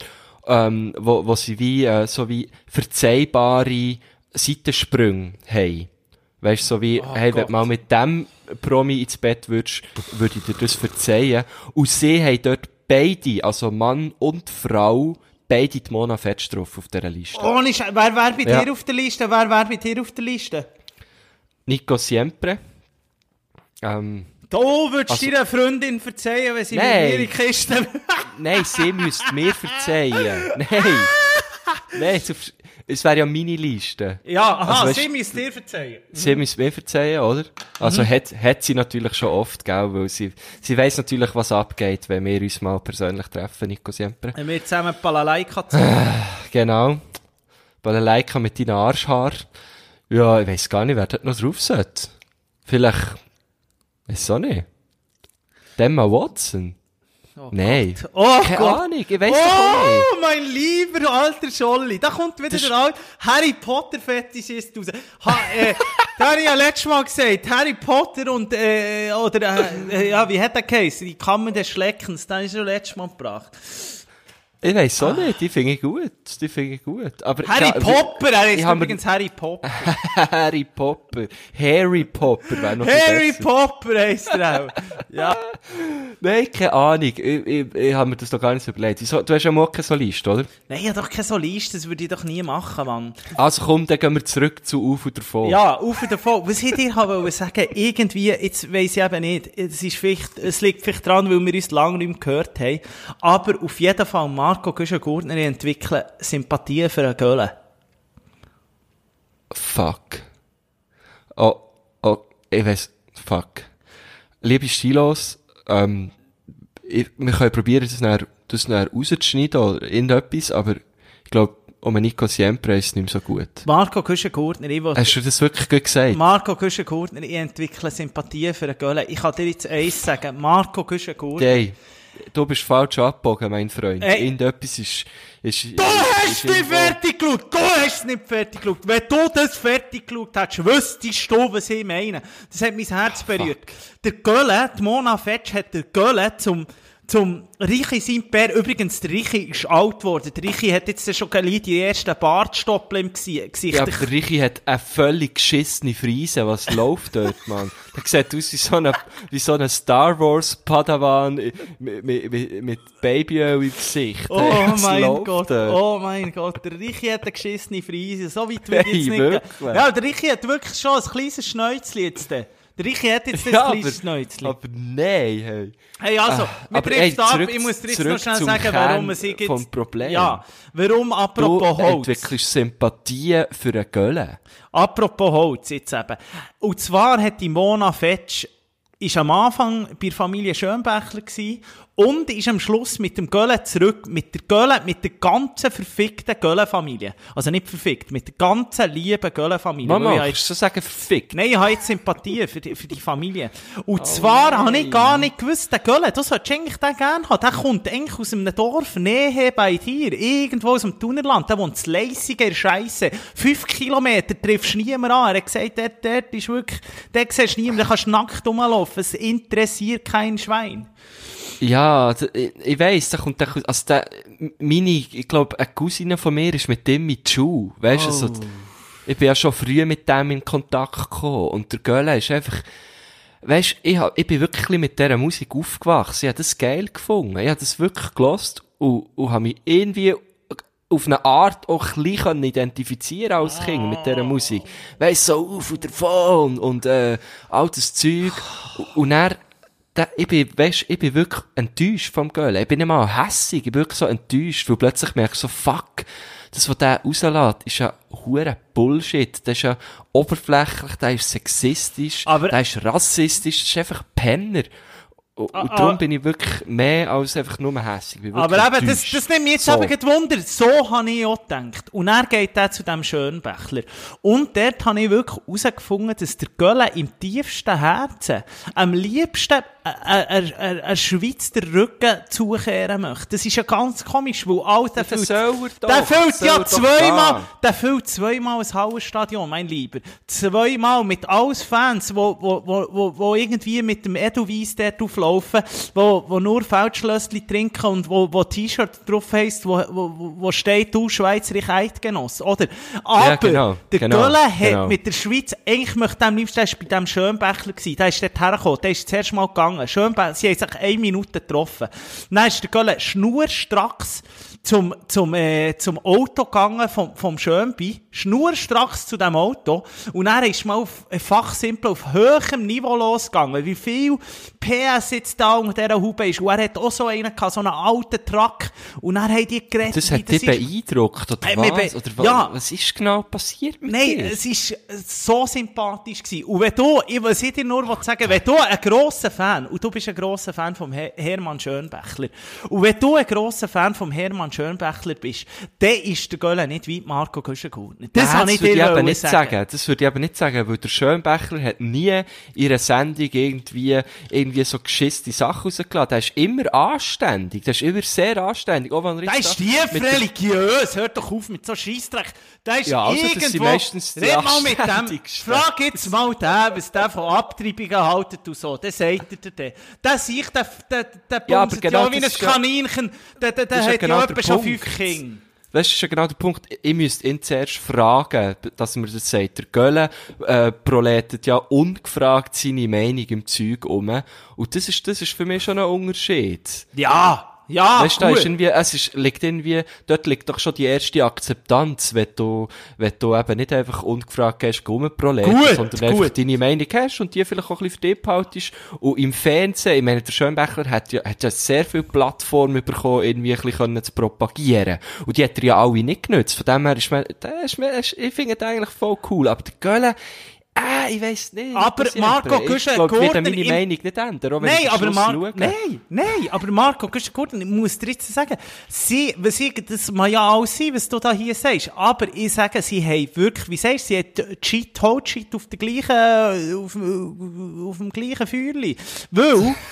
ähm, wo, wo sie wie, äh, so wie verzeihbare Seitensprünge haben. Weißt du, so wie, hey, wenn Gott. du mal mit dem Promi ins Bett würdest, würde ich dir das verzeihen. Und sie haben dort beide, also Mann und Frau, beide die Mona Fetsch drauf auf dieser Liste. Ohne Scheiß. Wer wäre bei Ja. dir auf der Liste? Wer wäre bei dir auf der Liste? Nico Siempre. Ähm, Du würdest Also- deiner Freundin verzeihen, wenn sie Nein. mit mir in die Kiste... Nein, sie müsste mir verzeihen. Nein. Nein, es- wäre ja meine Liste. ja, aha, Also, weißt- sie müsste dir verzeihen. Sie müsste mir verzeihen, oder? Also Mhm. hat, hat sie natürlich schon oft, gell, weil sie, sie weiss natürlich, was abgeht, wenn wir uns mal persönlich treffen, Nico Siempre. Wenn wir zusammen Balalaika zocken. Genau. Balalaika mit deinen Arschhaar. Ja, ich weiss gar nicht, wer dort noch drauf sollte. Vielleicht, weiss auch nicht. Emma Watson? Oh Nein. Gott. Oh Keine Gott. Ahnung, ich weiss. Oh, mein lieber alter Scholli. Da kommt wieder Das- der alte Harry Potter Fetischist raus. Ha, äh, da habe ich ja letztes Mal gesagt, Harry Potter und, äh, oder, äh, ja, wie hat der geheißen? Die Kammer des Schleckens. Da ist ja letztes Mal gebracht. Ich weiss auch nicht, die finde ich gut. Die finde ich gut. Aber Harry ja, Popper, er ist ich übrigens Harry Popper. Harry Popper. Harry Popper wäre noch Harry. Popper heisst er auch. Ja. Nein, keine Ahnung. Ich, ich, ich habe mir das doch gar nicht so überlegt. Du hast ja mal keine Solist, oder? Nein, ich habe doch keine Solist, das würde ich doch nie machen, Mann. Also komm, dann gehen wir zurück zu Auf und davon. Ja, auf und davon. Was ich dir habe sagen, irgendwie, jetzt weiss ich eben nicht, es ist vielleicht, es liegt vielleicht dran, weil wir uns lange nicht mehr gehört haben, aber auf jeden Fall, Marco Güschen-Gurtner entwickeln Sympathie für einen Gölle. Fuck. Oh, oh, ich weiss, fuck. Liebe Stilos, ähm, ich, wir können probieren, das dann, das dann rauszuschneiden oder irgendetwas, aber ich glaube, um Nico Siempre ist es nicht mehr so gut. Marco Güschen-Gurtner, ich will, Hast du das wirklich gut gesagt? Marco Güschen-Gurtner, ich entwickle Sympathie für einen Gölle. Ich kann dir jetzt eins sagen, Marco Güschen-Gurtner, Hey, du bist falsch abgebogen, mein Freund. Ey. Irgendetwas ist, ist, Du hast ist nicht fertig geschaut! Du hast es nicht fertig geschaut! Wenn du das fertig geschaut hättest, wüsstest du, was ich meine. Das hat mein Herz berührt. Der Gölle, die Mona Fetsch hat der Gölle zum, zum Richi Simper, übrigens, der Richi ist alt geworden. Der Richi hat jetzt schon die ersten Bartstoppel im Gesi- Gesicht. Ja, der Richi hat eine völlig geschissene Frise, was läuft dort, Mann. Der sieht aus wie so ein, wie so ein Star Wars Padawan mit, mit, mit, Babyöl im Gesicht. Oh Was mein Gott, dort? oh mein Gott, der Richi hat eine geschissene Frise, so weit ich Hey, jetzt nicht wirklich? Ja, der Richi hat wirklich schon ein kleines Schnäuzchen jetzt. Der Richi hat jetzt ein Ja, kleines Schnäuzchen. aber nein, hey. Hey, also, Ah, wir trifft ey, ab, ich muss dir jetzt noch schnell sagen, warum es jetzt... vom Problem. Ja, warum, Du apropos Holz. entwickelst Sympathie für einen Gölle. Apropos Holz, jetzt eben. Und zwar hat die Mona Fetsch, ist am Anfang bei der Familie Schönbächler gsi und ist am Schluss mit dem Gölle zurück, mit der Gölle, mit der ganzen verfickten Gölle-Familie. Also nicht verfickt, mit der ganzen lieben Gölle-Familie. Weil Mama, ich kannst du sagen, verfickt? Nein, ich habe jetzt Sympathie für die, für die Familie. Und zwar habe ich gar nicht gewusst, der Gölle, du solltest eigentlich den gerne haben. Der kommt eigentlich aus einem Dorf, Nähe bei dir, irgendwo aus dem Thunerland. Der wohnt in Leissigen, in Scheisse. Fünf Kilometer triffst du niemanden an. Er hat gesagt, dort, dort ist wirklich, dort siehst du niemanden, da kannst du nackt rumlaufen. Es interessiert kein Schwein. Ja, ich, ich weiss, da kommt der, also der, meine, ich glaube, eine Cousine von mir ist mit dem mit Schule. Weißt du, so, Oh. ich bin ja schon früh mit dem in Kontakt gekommen. Und der Gölle ist einfach, weißt ich, hab, ich bin wirklich mit dieser Musik aufgewachsen. Ich habe das geil gefunden. Ich habe das wirklich gelost und, und habe mich irgendwie auf eine Art auch ein identifizieren als Kind mit dieser Musik. Weißt so auf und davon und, äh, all das Zeug. Und, und dann, da, ich bin, weisst, ich bin wirklich enttäuscht vom Göll. Ich bin nicht mal hässig, ich bin wirklich so enttäuscht, weil plötzlich merke ich so, fuck, das, was der rauslässt, ist ja hure Bullshit. Das ist ja oberflächlich, der ist sexistisch, Aber- der ist rassistisch, das ist einfach Penner. Und, und Ah, darum ah. bin ich wirklich mehr als einfach nur hässig. Aber eben, das, das nimmt mich jetzt So. eben Wunder. So habe ich auch gedacht. Und er geht dann zu dem Schönbächler. Und dort habe ich wirklich herausgefunden, dass der Gölle im tiefsten Herzen am liebsten ein Schweiz der Rücken zukehren möchte. Das ist ja ganz komisch, weil all der füllt, er der füllt ja zweimal, der füllt zweimal ein Hallenstadion, mein Lieber. Zweimal mit alles Fans, wo, wo, wo, wo, irgendwie mit dem Edelweiss dort auflaufen, wo, wo nur Feldschlössli trinken und wo, wo T-Shirt drauf heisst, wo, wo, wo- steht, du Schweizerich Eidgenoss, oder? Aber, genau, der genau, hat genau. mit der Schweiz, eigentlich möchte er am liebsten, bei dem Schönbächler gewesen, der ist dort hergekommen, der ist zuerst mal gegangen, Schönbächler, sie haben sich eine Minute getroffen. Dann ist der Gölle schnurstracks zum, zum, äh, zum Auto gegangen vom, vom Schönbi, schnurstracks zu dem Auto, und dann ist mal auf, äh, fachsimpel auf höherem Niveau losgegangen, wie viel PS jetzt da unter dieser Haube ist, und er hat auch so einen gehabt, so einen alten Truck, und dann haben die geredet, Das hat dich beeindruckt, oder Äh, was? Oder ja. was ist genau passiert mit Nein, dir? es ist äh, so sympathisch gewesen. Und wenn du, ich will dir nur was sagen, wenn du ein grosser Fan, und du bist ein grosser Fan Her Hermann Schönbächler, und wenn du ein grosser Fan vom Hermann Schönbächler bist, dann ist der Gölle nicht wie Marco Güschengurtner. Das kann ich würde ich eben nicht sagen. Das würde ich eben nicht sagen, weil der Schönbächler hat nie in einer Sendung irgendwie, irgendwie so geschisste Sachen rausgelassen. Der ist immer anständig. Der ist immer sehr anständig. Auch wenn er Der ist tief religiös. Hört doch auf mit so Scheissdreck. Der ist Ja, also, das irgendwo... meistens Red mal mit dem. Frag jetzt mal den, was der von Abtreibungen haltet und so. Der sagt er den. Der sieht, der, der, der Ja, aber genau ja wie ein Kaninchen. Der, der, der ja hat genau ja der etwa schon fünf Kinder. Das ist ja genau der Punkt. Ich müsste ihn zuerst fragen, dass man das sagt. Der Gölle, äh, proletet ja ungefragt seine Meinung im Zeug um. Und das ist, das ist für mich schon ein Unterschied. Ja, ja, Weißt du, da ist irgendwie, es ist, liegt irgendwie, dort liegt doch schon die erste Akzeptanz, wenn du, wenn du eben nicht einfach ungefragt gehst, rumproleten, Gut, sondern einfach gut. deine Meinung hast und die vielleicht auch ein bisschen für dich behaltest. Und im Fernsehen, ich meine, der Schönbächler hat ja, hat ja sehr viel Plattform bekommen, irgendwie ein bisschen zu propagieren. Und die hat er ja alle nicht genutzt. Von dem her ist mir, das ist mir, ich finde das eigentlich voll cool. Aber der Gölle, Ah, ich weiss nicht. Aber Marco ändere. Güschen- Ich werde meine im- Meinung nicht ändern, auch wenn Nein, ich aber Mar schaue. nein, nein, aber Marco Güschen-Gurten, ich muss dir jetzt sagen, sie, was ich, das mag ja alles sein, was du da hier sagst, aber ich sage, sie haben wirklich, wie sagst du, sie hat Cheat, Hot Cheat auf der gleichen, auf, auf dem gleichen Feuerli. Weil,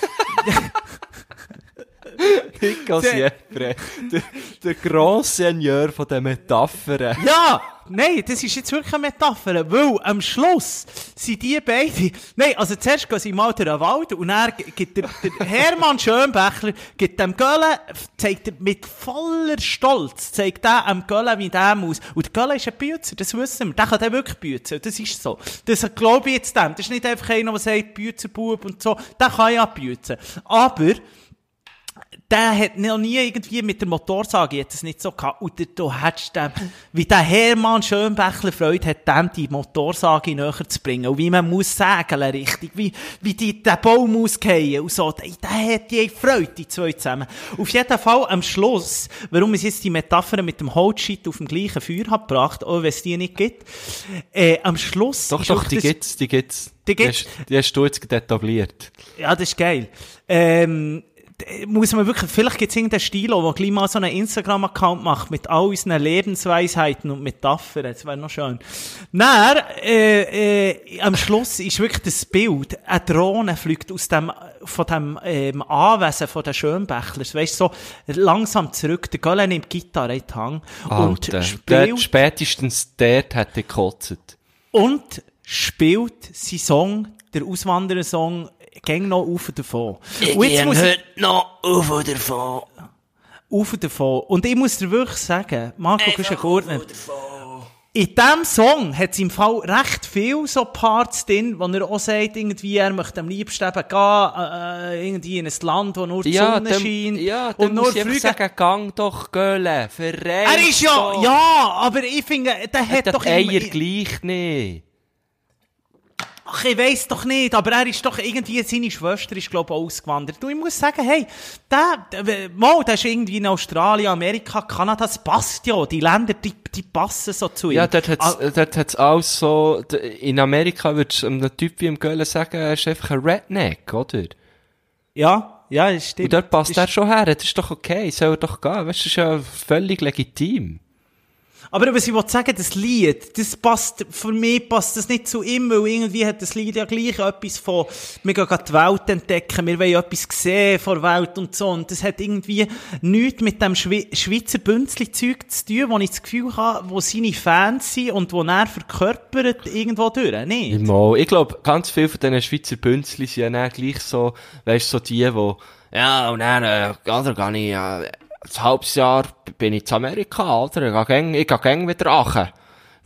Der- Siempre. Der, der Grand Seigneur von den Metaphern. Ja, nein, das ist jetzt wirklich eine Metapher, weil am Schluss sind die beiden, nein, also zuerst gehen sie mal durch den Wald und dann gibt der, der Hermann Schönbächler, gibt dem Gölle, zeigt er mit voller Stolz, zeigt er am Gölle, wie der muss. Und der Gölle ist ein Bützer, das wissen wir, der kann den wirklich büzen, das ist so. Das glaube ich jetzt dem, das ist nicht einfach einer, der sagt, Büzerbub und so, der kann ja büzen. Aber, der hat noch nie irgendwie mit der Motorsage jetzt es nicht so gehabt. Und du, du hättest dem, wie der Hermann Schönbächler Freude hat, dem die Motorsage näher zu bringen. Und wie man muss sägeln, richtig. Wie, wie die, der Baum fallen und so. Der, der hat die Freude, die zwei zusammen. Auf jeden Fall am Schluss, warum ich jetzt die Metapher mit dem Holzscheit auf dem gleichen Feuer habe gebracht, auch wenn es die nicht gibt, äh, am Schluss. Doch, doch, die das- gibt's, die gibt's. Die gibt's? hast, die hast du jetzt etabliert. Ja, das ist geil. Ähm, muss man wirklich, vielleicht gibt es irgendeinen Stilo, der gleich mal so einen Instagram-Account macht mit all unseren Lebensweisheiten und Metaphern. Das wäre noch schön. Dann, äh, äh, am Schluss ist wirklich das Bild, eine Drohne fliegt aus dem, von dem, ähm, Anwesen von den Schönbächlers, weißt du, so langsam zurück. Der Gölle nimmt die Gitarre in Hand und Alter, der, spielt, spätestens dort hat er gekotzt. und spielt sein Song, der Auswanderer-Song, gäng noch auf davon. Und jetzt muss ich- noch auf oder davon. auf davon. Und ich muss dir wirklich sagen, Marco Kuschengurtner, in diesem Song hat es im Fall recht viel so Parts drin, wo er auch sagt, irgendwie, er möchte am liebsten eben gehen, äh, irgendwie in ein Land, wo nur die Ja, Sonne dann, scheint. ja, dann und nur muss ich sagen, gang doch, Göhle, verreist Er ist ja, doch. ja, aber ich finde, der hat Der doch Eier immer, gleich nicht. Ach, ich weiss doch nicht, aber er ist doch irgendwie, seine Schwester ist, glaube ich, ausgewandert. Und ich muss sagen, hey, der, der, mal, der ist irgendwie in Australien, Amerika, Kanada, das passt ja. Die Länder, die, die passen so zu ihm. Ja, dort hat's, Ah, äh, dort hat's alles so, in Amerika würdest du einem Typ wie im Göhle sagen, er ist einfach ein Redneck, oder? Ja, ja, stimmt. Und dort passt er schon her, das ist doch okay, soll er doch gehen, weißt du, das ist ja völlig legitim. Aber was ich wollte sagen, das Lied, das passt, für mich passt das nicht zu ihm, weil irgendwie hat das Lied ja gleich etwas von, wir gehen die Welt entdecken, wir wollen etwas sehen von der Welt und so. Und das hat irgendwie nichts mit dem Schwe Schweizer Bünzli-Zeug zu tun, wo ich das Gefühl habe, wo seine Fans sind und wo er verkörpert irgendwo durch. Nicht? Mal, ich glaube, ganz viele von diesen Schweizer Bünzli sind ja dann gleich so, weißt du, so die, die, ja, und dann, äh, oder, gehe ich, äh, ein halbes Jahr bin ich zu Amerika, oder, ich gehe gäng wieder achen.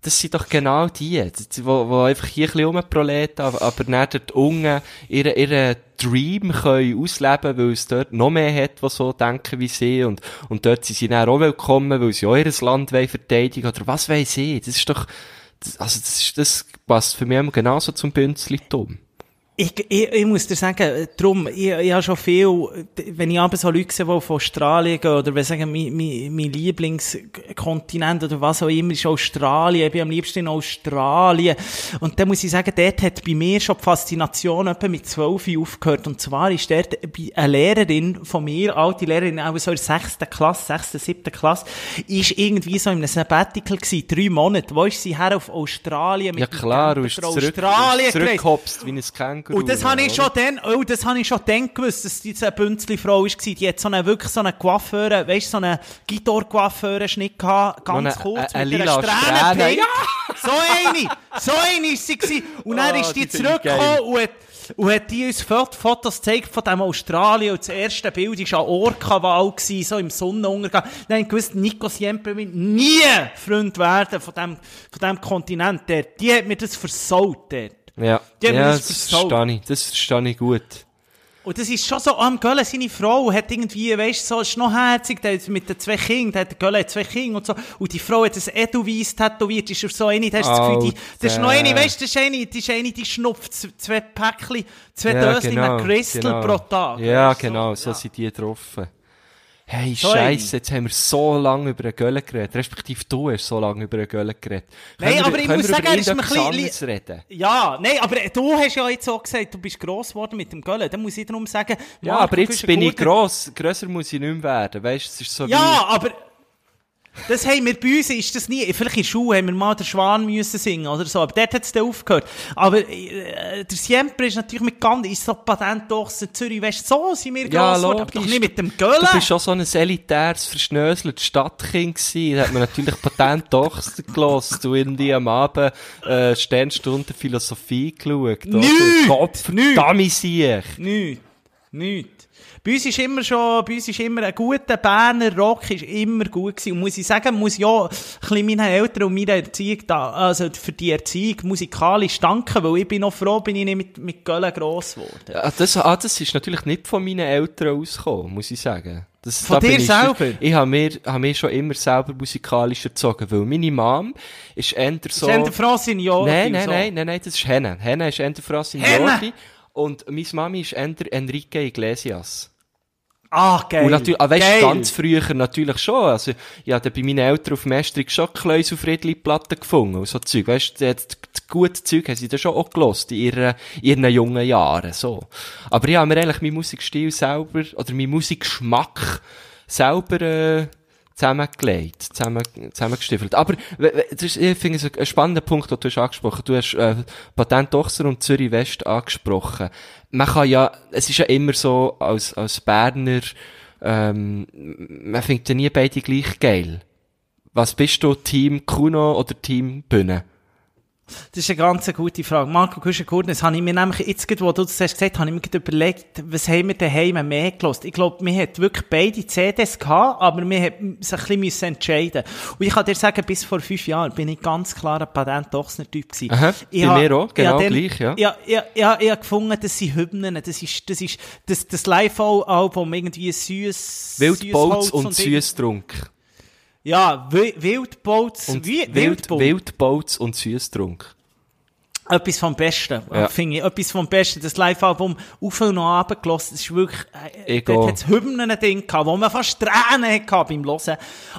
Das sind doch genau die, die, die einfach hier ein bisschen rumproleten, aber, aber dann dort unten ihren, ihren Dream können ausleben, weil es dort noch mehr hat, die so denken wie sie, und, und dort sind sie dann auch willkommen, weil sie auch ihr Land wollen verteidigen, oder was weiß ich, das ist doch, das, also das, ist, das passt für mich genauso zum Bünzli-Tum. Ich, ich, ich muss dir sagen, darum, ich, ich habe schon viel, wenn ich aber so Leute sehe, die auf Australien gehen, oder wenn sagen, mein, mein, mein Lieblingskontinent oder was auch immer ist Australien, ich bin am liebsten in Australien. Und dann muss ich sagen, dort hat bei mir schon die Faszination etwa mit 12 aufgehört. Und zwar ist dort eine Lehrerin von mir, alte Lehrerin, auch so in der sechsten Klasse, sechsten, siebten Klasse, ist irgendwie so in einem Sabbatical gewesen, drei Monate. Wo ist sie her auf Australien? mit Ja klar, du bist zurück, Australien gereist. zurückhopst wie ein Känguru. Und das habe ich schon dann, oh, das habe ich schon dann gewusst, dass diese Bünzli-Frau war. Die hat so eine, wirklich so eine Coiffeure, weißt du, so eine Gitar-Coiffeure-Schnitt gehabt, ganz eine- kurz, eine- mit eine einer Strähne. Strähne. So eine, so eine ist sie gewesen. Und dann Oh, ist die, die zurückgekommen und hat, und hat die uns Fot- Fotos gezeigt von dem Australien. Und das erste Bild war an Orca-Wahl, so im Sonnenuntergang. Dann gewusst, Nico Siempre wird nie Freund werden von dem, von dem Kontinent dort. Die hat mir das versaut dort. Ja, ja das verstehe ich, das verstehe ich gut. Und das ist schon so, am Gölle, seine Frau hat irgendwie, weisst du, so, ist noch herzig, der mit den zwei Kindern, der hat, Gölle hat zwei Kinder und so, und die Frau hat ein Edelweiss tätowiert, ist so eine, da hast du das Gefühl, die, das ist noch eine, du, das ist eine, das ist eine, die schnupft zwei Päckchen, zwei Ja, Döschen genau, Crystal genau. pro Tag. Ja, Weisst du, genau, so ja. sind die getroffen. Hey, Scheiße, jetzt haben wir so lange über einen Gölle geredet. Respektive du hast so lange über einen Gölle geredet. Nein, Können wir- aber ich muss sagen, er ist mir ein bisschen- reden? Ja, nein, aber du hast ja jetzt auch gesagt, du bist gross geworden mit dem Gölle. Dann muss ich darum sagen, Ja, Marco, aber jetzt bin ich gross. Grösser muss ich nicht mehr werden. Weißt du, es ist so Ja, aber, Das haben wir bei uns, ist das nie, vielleicht in der Schule haben wir mal den Schwan müssen singen oder so, aber dort hat es dann aufgehört. Aber äh, der Siempre ist natürlich mit ganz, ist so Patent doch Zürich West, so sind wir Ja, gross geworden, aber doch nicht mit dem Du Göllen. bist schon so ein elitäres, verschnöseltes Stadtkind gewesen. Da hat man natürlich Patent Tochter gelassen. Du irgendwie am Abend, äh, Sternstunde Philosophie geschaut. Nicht! Kopf, Nicht! Nicht. Nicht. Bei uns ist immer schon, bei uns ist immer ein guter Berner Rock ist immer gut gewesen. Und muss ich sagen, muss ich auch ein bisschen meinen Eltern und meiner Erziehung da, also für die Erziehung musikalisch danken, weil ich bin noch froh, bin ich nicht mit, mit Göllen gross geworden. Ah, das, ah, das ist natürlich nicht von meinen Eltern ausgekommen, muss ich sagen. Das, Von da dir ich, selber? Ich habe mir, habe mir schon immer selber musikalisch erzogen, weil meine Mom ist eher so... Ist Francine Jordi Nein, nein, so. nein, nein, nein, das ist Henne. Henne ist eher? Jordi. Und meine Mami ist eher Enrique Iglesias. Ah, geil. Und natürlich, ah, weißt, ganz früher natürlich schon. Also, ich habe bei meinen Eltern auf Mestrig schon Kleus auf Friedli-Platten gefunden und so Zeug. Weißt, das, das, das gute Zeug haben sie dann schon auch gelost in ihren, in ihren jungen Jahren, so. Aber ich habe mir eigentlich meinen Musikstil selber, oder meinen Musikgeschmack selber, äh, zusammengelegt, zusammen, zusammengestiefelt. Aber, das ist, ich finde es ein spannender Punkt, den du hast angesprochen. Du hast, äh, Patent Ochser und Zürich West angesprochen. Man kann ja, es ist ja immer so, als, als Berner, ähm, man findet ja nie beide gleich geil. Was bist du, Team Kuno oder Team Bühne? Das ist eine ganz gute Frage. Marco Kuschen-Kurden, das habe ich mir nämlich jetzt, wo du das hast gesagt, habe ich mir überlegt, was haben wir daheim mehr gelost? Ich glaube, wir hat wirklich beide CDs gehabt, aber wir hat sich ein bisschen entscheiden. Und ich kann dir sagen, bis vor fünf Jahren bin ich ganz klar ein Patent-Ochsner-Typ gewesen. Aha, Ich bei ha- mir auch, genau dann- gleich, ja. Ja, ja, ja, ich habe gefunden, das sind Hymnen, das ist, das ist, das, das Live-Album irgendwie süß, Wildbolz und irgend- Süßtrunk. Ja, Wi- Wildbolz, Und wie, Wild, Wildbolz. Und Süßtrunk. Etwas vom Besten, Ja. finde ich. Etwas vom Besten. Das Live-Album auf und ab gelassen, das ist wirklich, äh, dort hat es Hymnen drin gehabt, wo man fast Tränen hatte beim Hören.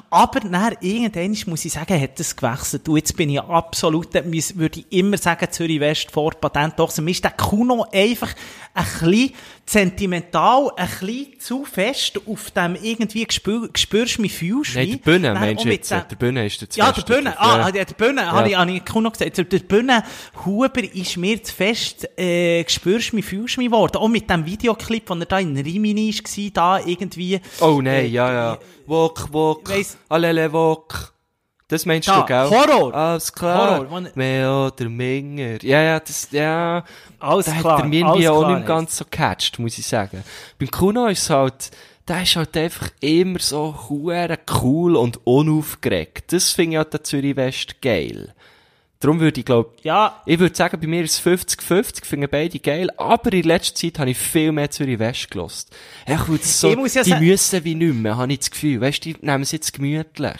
Aber dann, irgendwann, muss ich sagen, hat das gewechselt. Und jetzt bin ich absolut, muss- würde ich immer sagen, Zürich West vor Patent doch. Mir ist der Kuno einfach ein bisschen sentimental, ein bisschen zu fest auf dem irgendwie gespür, spürst mich, fühlst Nein, mich. der Bühne Dann meinst du jetzt? dem- Der Bühne ist der ja, der. Bühne. Ah, der Bühne, habe ich, Ja. habe ich noch gesagt. Der Bühne Huber ist mir zu fest, äh, spürst mich, fühlst mich geworden. Auch mit dem Videoclip, wo er da in Rimini war, da irgendwie. Oh nein, Äh, ja, ja. Wok, wok, weiss- alele wok. Das meinst Da, du, gell? Horror. Alles klar. Horror, wo- Mehr oder minder. Ja, ja, das, ja. Alles da klar, hat er mir alles irgendwie auch nicht ganz so gecatcht, muss ich sagen. Beim Kuno ist es halt, der ist halt einfach immer so cool und unaufgeregt. Das finde ich halt der Zürich West geil. Darum würde ich glaub, Ja, ich würde sagen, bei mir ist es 50-50, finde beide geil, aber in letzter Zeit habe ich viel mehr Zürich West gelost. Weil das so, Ich muss ja die müssen wie nicht mehr, habe ich das Gefühl. Weißt du, die nehmen es jetzt gemütlich.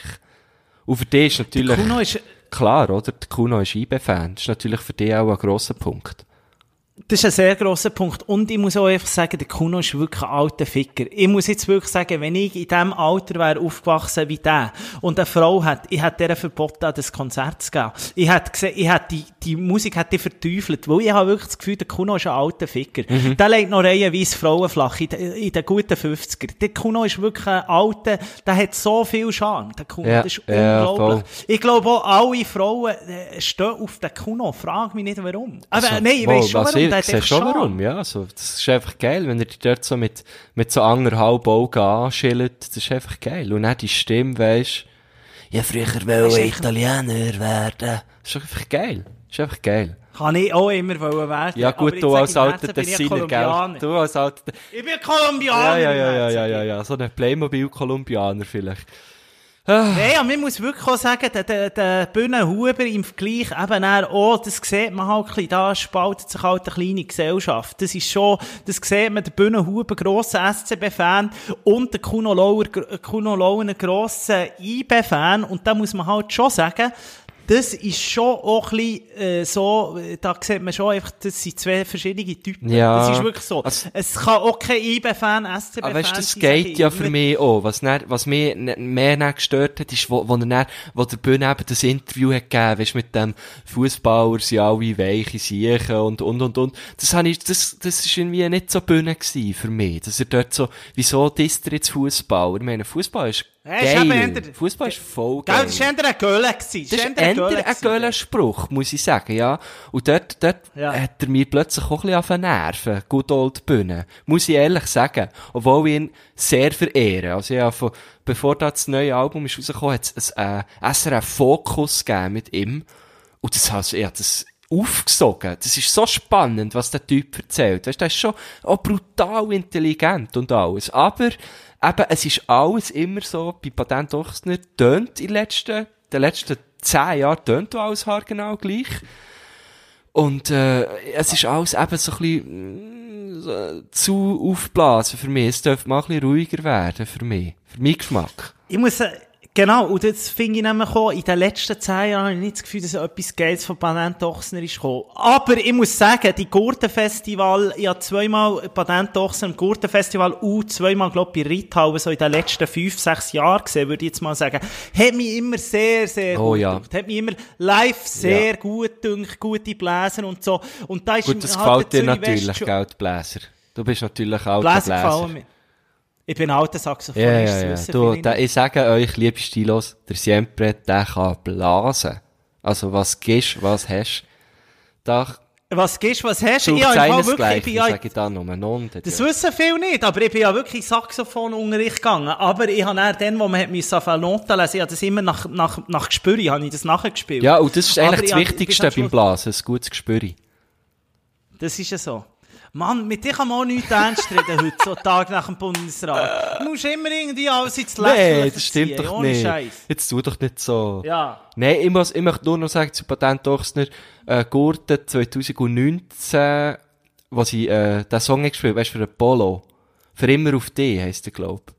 Und für dich ist natürlich, Kuno ist, klar, oder? Der Kuno ist IB-Fan. Das ist natürlich für dich auch ein grosser Punkt. Das ist ein sehr grosser Punkt. Und ich muss auch einfach sagen, der Kuno ist wirklich ein alter Ficker. Ich muss jetzt wirklich sagen, wenn ich in dem Alter wäre aufgewachsen wie der und eine Frau hat, ich hätte ihr verboten, an das Konzert zu gehen. Ich hätte gesehen, ich hätte die, die Musik hätte ich verteufelt, weil ich habe wirklich das Gefühl, der Kuno ist ein alter Ficker. Der legt noch reihenweise Frauen flach in, den- in den guten 50er. Der Kuno ist wirklich ein alter, der hat so viel Charme. Der Kuno, Ja, das ist ja, unglaublich. voll. ich glaube auch, alle Frauen äh, stehen auf den Kuno. Frag mich nicht, warum. Aber Also, nein, ich weiss schon, warum. Ich hat sehe schon Charme. warum, ja. Also, das ist einfach geil, wenn er dich dort so mit, mit so anderthalb Augen anschillt. Das ist einfach geil. Und dann die Stimme, weisst ja, früher wollte ich Italiener werden. Das ist einfach geil. Das ist einfach geil. Kann ich auch immer wollen werden. Ja, gut, du als alter Tessiner, gell? Du als alter, Ich bin ja, Kolumbianer. ja, ja, ja, Herzen. ja, ja, ja. So ein Playmobil-Kolumbianer vielleicht. Ja, man muss wirklich auch sagen, der, der, der Bühnenhuber im Vergleich eben auch, oh, das sieht man halt ein bisschen, da spaltet sich halt eine kleine Gesellschaft. Das ist schon, das sieht man, der Bühnenhuber, grosser SCB-Fan und der Kuno Lauer, Kuno Lauer, grosser IB-Fan und da muss man halt schon sagen, das ist schon auch ein bisschen, äh, so, da sieht man schon einfach, das sind zwei verschiedene Typen. Ja. Das ist wirklich so. Also- es kann auch kein IB-Fan, SCB-Fan Aber weißt das geht ja für mich auch. Was, dann, was mich mehr dann gestört hat, ist, wo, wo, er dann, wo der Bühne eben das Interview hat gegeben, weißt, mit dem Fußballer sind alle weiche Siechen und, und, und, und. Das habe ich, das, das ist irgendwie nicht so Bühne gewesen für mich. Dass er dort so, wieso disst er jetzt Fußballer? Ich meine, Fußball ist Ja, eher- Fußball ist voll geil. das war eher ein Göhle. Das war eher ein gewesen. geiler Spruch, muss ich sagen, ja. Und dort, dort Ja. hat er mir plötzlich auch ein bisschen nerven, Good Old Bühne. Muss ich ehrlich sagen. Obwohl ich ihn sehr verehre. Also ja, von, bevor da das neue Album ist rausgekommen, hat es ein äh, SRF-Fokus gegeben mit ihm. Und das hat, hab das aufgesogen. Das ist so spannend, was der Typ erzählt. Weißt, der ist schon auch brutal intelligent und alles. Aber, eben, es ist alles immer so, bei Patent Ochsner tönt in den letzten, den letzten zehn Jahren tönt alles haargenau gleich. Und, äh, es ist alles eben so ein bisschen, so, zu aufblasen für mich. Es dürfte mal ein bisschen ruhiger werden für mich. Für meinen Geschmack. Ich muss, äh, genau, und jetzt finde ich nämlich auch, in den letzten zehn Jahren habe ich nicht das Gefühl, dass etwas Geiles von Patent Ochsner ist gekommen. Aber ich muss sagen, die Gurtenfestival, ich habe zweimal Patent Ochsner im Gurtenfestival und zweimal, glaube ich, bei Reithauen, so in den letzten fünf, sechs Jahren gesehen, würde ich jetzt mal sagen. Hat mich immer sehr, sehr Oh gut ja. Hat mich immer live sehr Ja. gut gedunkt, gute Bläser und so. Und da ist Gut, das halt gefällt dir natürlich, West gell, die Bläser. Du bist natürlich alter Bläser Bläser. Ich bin alter Saxophonist. Ja, ja, ja. Du, nicht. ich sage euch, liebe Stilos, der Siempre, der kann blasen. Also, was gibst, was hast. Da, Was gibst, was hast du? Ja, Fall wirklich, ich bin ja, sage ich da nur. Non, das ja. wissen viele nicht, aber ich bin ja wirklich Saxophonunterricht gegangen. Aber ich habe dann, wo man hat müssen auf eine Note lesen, ich habe das immer nach, nach, nach Gespür, habe ich das nachgespielt. ja, und das ist Aber eigentlich ich das ich am beim Blasen, ein gutes Gespür. Das ist ja so. Mann, mit dir kann man auch nichts ernst reden heute, so Tag nach dem Bundesrat. Du musst immer irgendwie alles ins Lächerliche Nee, das stimmt ziehen, doch ohne nicht. Scheiß. Jetzt tu doch nicht so. Ja. Nein, ich, muss, ich möchte nur noch sagen zu Patent Ochsner, äh, Gurten 2019, wo sie äh, den Song gespielt weißt du, für Apollo. Für immer auf dich, heisst der, glaub.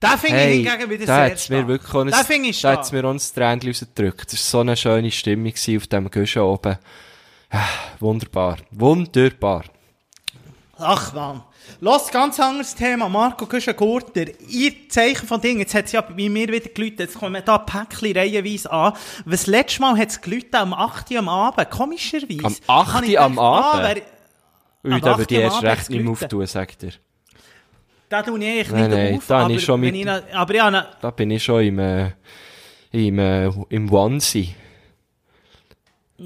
Da finde Hey, ich hingegen wieder sehr hat's mir wirklich ein, Da finde ich da hat's stark. mir ein Tränchen rausgedrückt. Das war so eine schöne Stimmung auf dem Guschen oben. Ah, Wunderbar. Wunderbar. Ach man. Los, ganz anderes Thema. Marco Güschen-Gurter. Ihr Zeichen von Dingen. Jetzt hat es ja bei mir wieder gelüht. Jetzt kommen da Päckchen reihenweise an. Was letztes Mal hat es gelüht am 8. Uhr am Abend. Komischerweise. Am 8. Habe ich am ah, Abend? wer- Ui, da würde ich 8. erst recht nicht mehr auftun, sagt er. Da tue ich eigentlich Nein, nicht nein, auf. da aber, ich schon mit- ich, noch- aber ich habe Da bin ich schon im, äh, im, äh, im Onesie.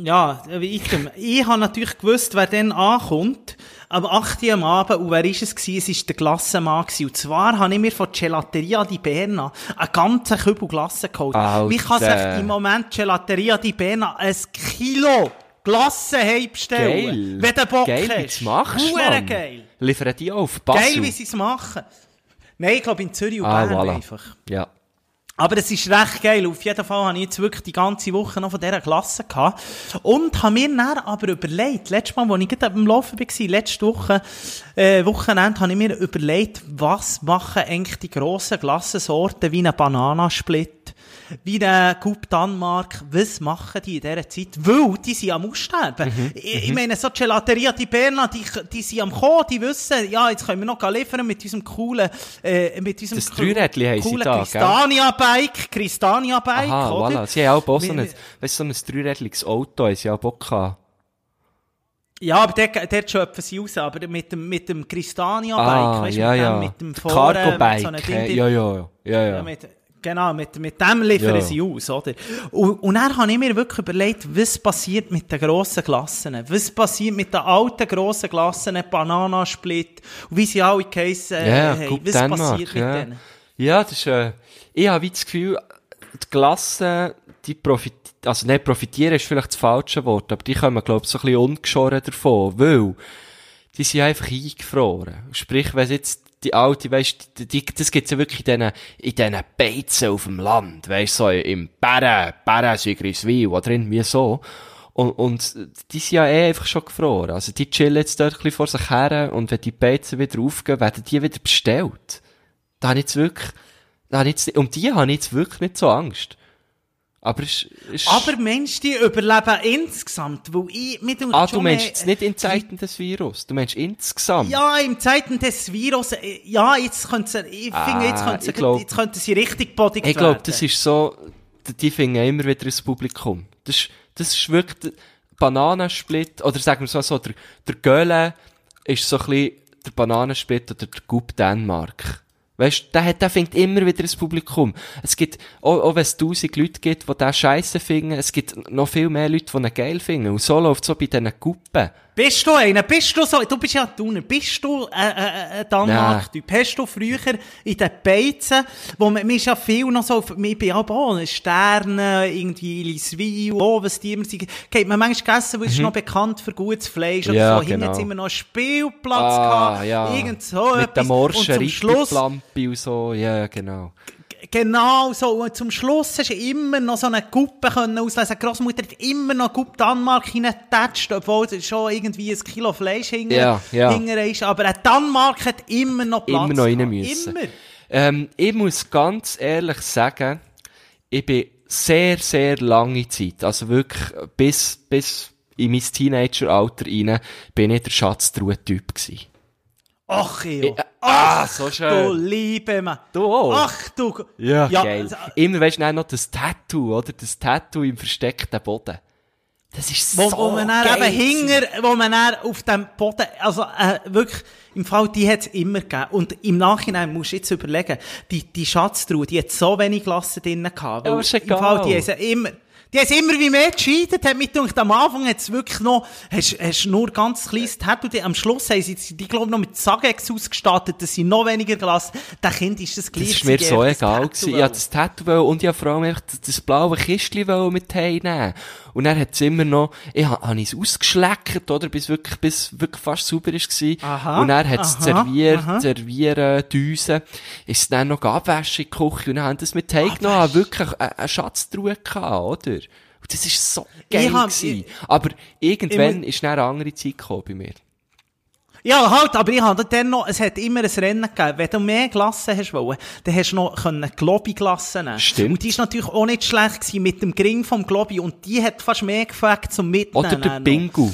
Ja, wie ich, ich habe natürlich gewusst, wer dann ankommt. Am 8. Uhr am Abend, und wer ist es gewesen? Es war der Glassenmann gewesen. Und zwar habe ich mir von Gelateria di Berna einen ganzen Kübel Glasse geholt. Alter. Wie kann sich im Moment Gelateria di Berna ein Kilo Glasse heimstellen? Geil. Wenn du Bock geil, hast. wie du's machst, Mann. geil. Liefern die auf Basel? Geil, wie sie es machen. Nein, ich glaube in Zürich und ah, Bern voilà. einfach. Ja. Aber es ist recht geil. Auf jeden Fall habe ich jetzt wirklich die ganze Woche noch von dieser Klasse gehabt. Und habe mir dann aber überlegt, letztes Mal, als ich gerade am Laufen war, letzte Woche, äh, Wochenende, habe ich mir überlegt, was machen eigentlich die grossen Glassensorten wie eine Bananasplit, wie eine Coupe Danmark, was machen die in dieser Zeit? Weil, die sind am Aussterben. Mhm, ich, ich meine, so Gelateria di Berna, die, die sind am Kommen, die wissen, ja, jetzt können wir noch liefern mit unserem coolen, äh, mit unserem Das coolen? Cristania-Bike, Cristania-Bike, Aha, oder? voilà. Sie haben auch so ein, weißt, so ein dreirädliches Auto, haben sie auch Bock gehabt. Ja, aber dort, dort schöpfen sie raus, aber mit dem, mit dem Cristania-Bike, Ah, weißt du, ja, mit, ja. dem, mit dem Der Vorne, so Cargo-Bike. ja, ja, ja, ja, Ja, ja. mit, genau, mit, mit dem liefern Ja. sie aus, oder? Und, und dann habe ich mir wirklich überlegt, was passiert mit den grossen Klassen? Was passiert mit den alten grossen Klassen, Bananasplit, wie sie alle geheissen Ja, äh, haben? Was Dänemark, passiert mit ja. denen? Ja, das ist, äh, ich habe wie das Gefühl, die Klassen, die profitieren, also nicht profitieren ist vielleicht das falsche Wort, aber die kommen, glaube ich, so ein bisschen ungeschoren davon, weil die sind einfach eingefroren. Sprich, wenn jetzt die alte, weisst, die, die, das gibt's ja wirklich in diesen, in diesen Beizen auf dem Land, weisst, so im Bären, Bären, Sigriswil, oder irgendwie so. Und, und die sind ja eh einfach schon gefroren. Also die chillen jetzt dort ein bisschen vor sich her und wenn die Beizen wieder aufgehen, werden die wieder bestellt. Da habe ich jetzt wirklich, da habe ich jetzt, um die habe ich jetzt wirklich nicht so Angst. Aber es ist, Aber Mensch, die überleben insgesamt, weil ich, mit dem ah, du meinst jetzt nicht in Zeiten des Virus, du meinst insgesamt. Ja, im Zeiten des Virus, äh, ja, jetzt könnte sie, ich finde, jetzt Ah, könnte sie, ich glaub- jetzt könnte sie richtig bodigt Ich glaube, das ist so, die- finden immer wieder ins Publikum. Das ist, das ist wirklich Bananensplit, oder sagen wir so, so der, der Göhle ist so ein bisschen der Bananensplit oder der Coupe Dänemark. Weißt, der hat, der findet immer wieder ein Publikum. Es gibt, auch, auch wenn es tausend Leute gibt, die den Scheiße finden, es gibt noch viel mehr Leute, die ihn geil finden. Und so läuft so bei diesen Gruppen. Bist du einer? Bist du so? Du bist ja Thuner. Bist du äh, äh, ein Danmark-Typ? Hast du früher in den Beizen, wo man, man ist ja viel noch so, ich bin auch Sterne, irgendwie Liswil, oh, was die immer sind. Geht man manchmal gegessen, wo ist noch bekannt für gutes Fleisch oder Mhm. Ja, so. Hinten genau. immer noch einen Spielplatz Ah, gehabt. ja. Irgend so Mit etwas. den morschen Und zum Schluss, und so, ja, genau. Genau so. Und zum Schluss hast du immer noch so eine Guppe können auslesen. Die Großmutter hat immer noch Guppe Danmark hineingetatscht, obwohl es schon irgendwie ein Kilo Fleisch hinter, Ja, ja. hinter ist. Aber ein Danmark hat immer noch Platz. Immer noch rein müssen. Immer. Ähm, ich muss ganz ehrlich sagen, ich bin sehr, sehr lange Zeit, also wirklich bis, bis in mein Teenageralter rein, bin ich der Schatztruhe-Typ gewesen. Ach, Eo. Ja, ah, so Du schön. liebe Mann. Du auch? Ach, du. Ja, geil. also, Immer weisst du noch das Tattoo, oder? Das Tattoo im versteckten Boden. Das ist Wo, so wo man dann geil eben hinger, wo man dann auf dem Boden, also äh, wirklich, im Fall, die hat es immer gegeben. Und im Nachhinein musst du jetzt überlegen, die, die Schatztruhe, die hat so wenig Glassen drin gehabt. Ja, ist Im egal. Fall, die haben immer, die haben immer wie mehr gescheitert, hat mich gedacht, am Anfang hat es wirklich noch, hast, hast nur ganz kleines Tattoo, die, am Schluss haben sie, die, glaube noch mit Sagex ausgestattet, dass sie noch weniger Glas, der Kind ist das gleich. Das ist mir so egal gewesen. Ja, Ja, das Tattoo und ja vor allem das, blaue Kistchen mit heimnehmen. Und dann hat es immer noch, ich ha, hab es ausgeschleckert, oder? Bis wirklich, bis wirklich fast sauber ist. Aha, und dann hat es aha, serviert, aha. servieren, Düsen. Ist dann noch abwaschen in die Küche und dann haben das mit Teig genommen, wirklich eine, eine Schatztruhe gehabt, oder? Und das ist so geil hab- gewesen. ich- Aber irgendwann ich ist dann eine andere Zeit gekommen bei mir. Ja, halt, aber ich habe dann noch, es hat immer ein Rennen gegeben. Wenn du mehr Glassen hast wollen, dann hast du noch können Globi-Glassen nehmen. Stimmt. Und die ist natürlich auch nicht schlecht gewesen mit dem Gring vom Globi und die hat fast mehr gefällt zum Mitnehmen. Oder der. Bingo.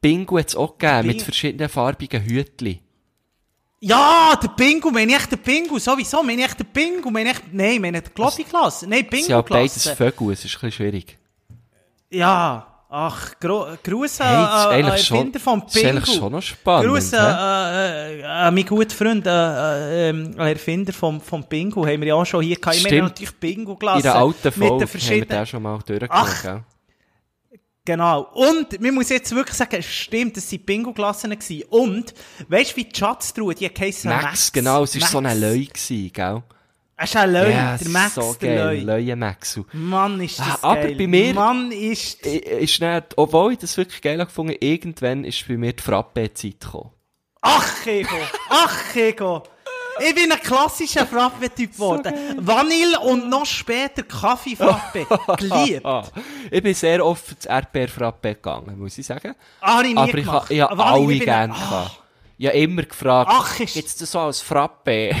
Bingo hat es auch gegeben, mit verschiedenen farbigen Hütchen. Ja, der Bingo, meine ich den Bingo, sowieso, meine ich den Bingo, meine ich, nein, meine ich den Globi-Glasse, nein, Das sind ja beides. Vögel, es ist ein bisschen schwierig. Ja, ach, gro Gruß Hey, das an äh, eigentlich schon- Erfinder das ist Bingo. eigentlich schon noch spannend, Gruß an äh, äh, an meinen guten Freund, äh, äh, ähm, an Erfinder vom, vom Bingo, haben wir ja auch schon hier gehabt. Ich meine Stimmt. natürlich Bingo In gelassen. der alten Mit Folge den haben wir verschiedenen, den schon mal gell? Genau. Und, man muss jetzt wirklich sagen, stimmt, das sind Bingo-Glassen. Und, weißt du, wie die Schatztruhe, die heisst Max, Max. genau, es war so Max. ein Leu gell? Es ist ein Leu, Ja, der Max, so der geil, Leu. Leue Maxu. Mann, ist das Ah, aber geil. bei mir- Mann, ist... Ist dann, obwohl ich das wirklich geil gefunden irgendwann ist bei mir die Frappe-Zeit gekommen. Ach, Ego! Ach, Ego! Ich bin ein klassischer Frappe-Typ geworden. Vanille und noch später Kaffee-Frappe. Geliebt. Ah, ich bin sehr oft ins Erdbeer-Frappe gegangen, muss ich sagen. Ah, ich Aber ich, ha- ich habe alle gerne ein- gehabt. Ich habe immer gefragt, Ach, ist- gibt's das so als Frappe?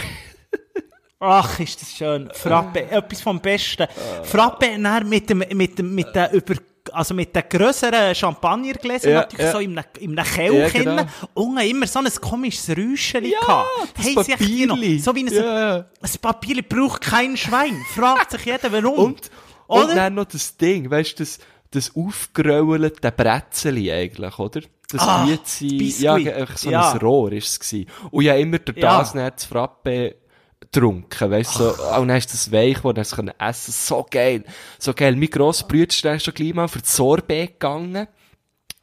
Ach, ist das schön. Frappe, etwas vom Besten. Frappe dann mit dem, mit dem, mit der über, also mit den grösseren Champagnergläsern Ja, natürlich ja. so in einem, in einem Kelch Ja, genau. ja, Unten immer so ein komisches Räuschchen Ja, gehabt. echt die noch? Papierli. So wie ein, Ja. ein Papierli braucht kein Schwein. Fragt sich jeder, warum. Und, und Oder? dann noch das Ding, weißt du, das, das aufgerollte Bretzeli eigentlich, oder? Das Ah, Biskuit. ja, so Ja. ein Rohr ist es gewesen. Und ja immer durch Ja. das nicht das Frappe getrunken, weißt du, so, und dann ist das weich, wo dann es können essen, so geil, so geil. Mein grosser Bruder ist dann schon gleich mal für das Sorbet gegangen.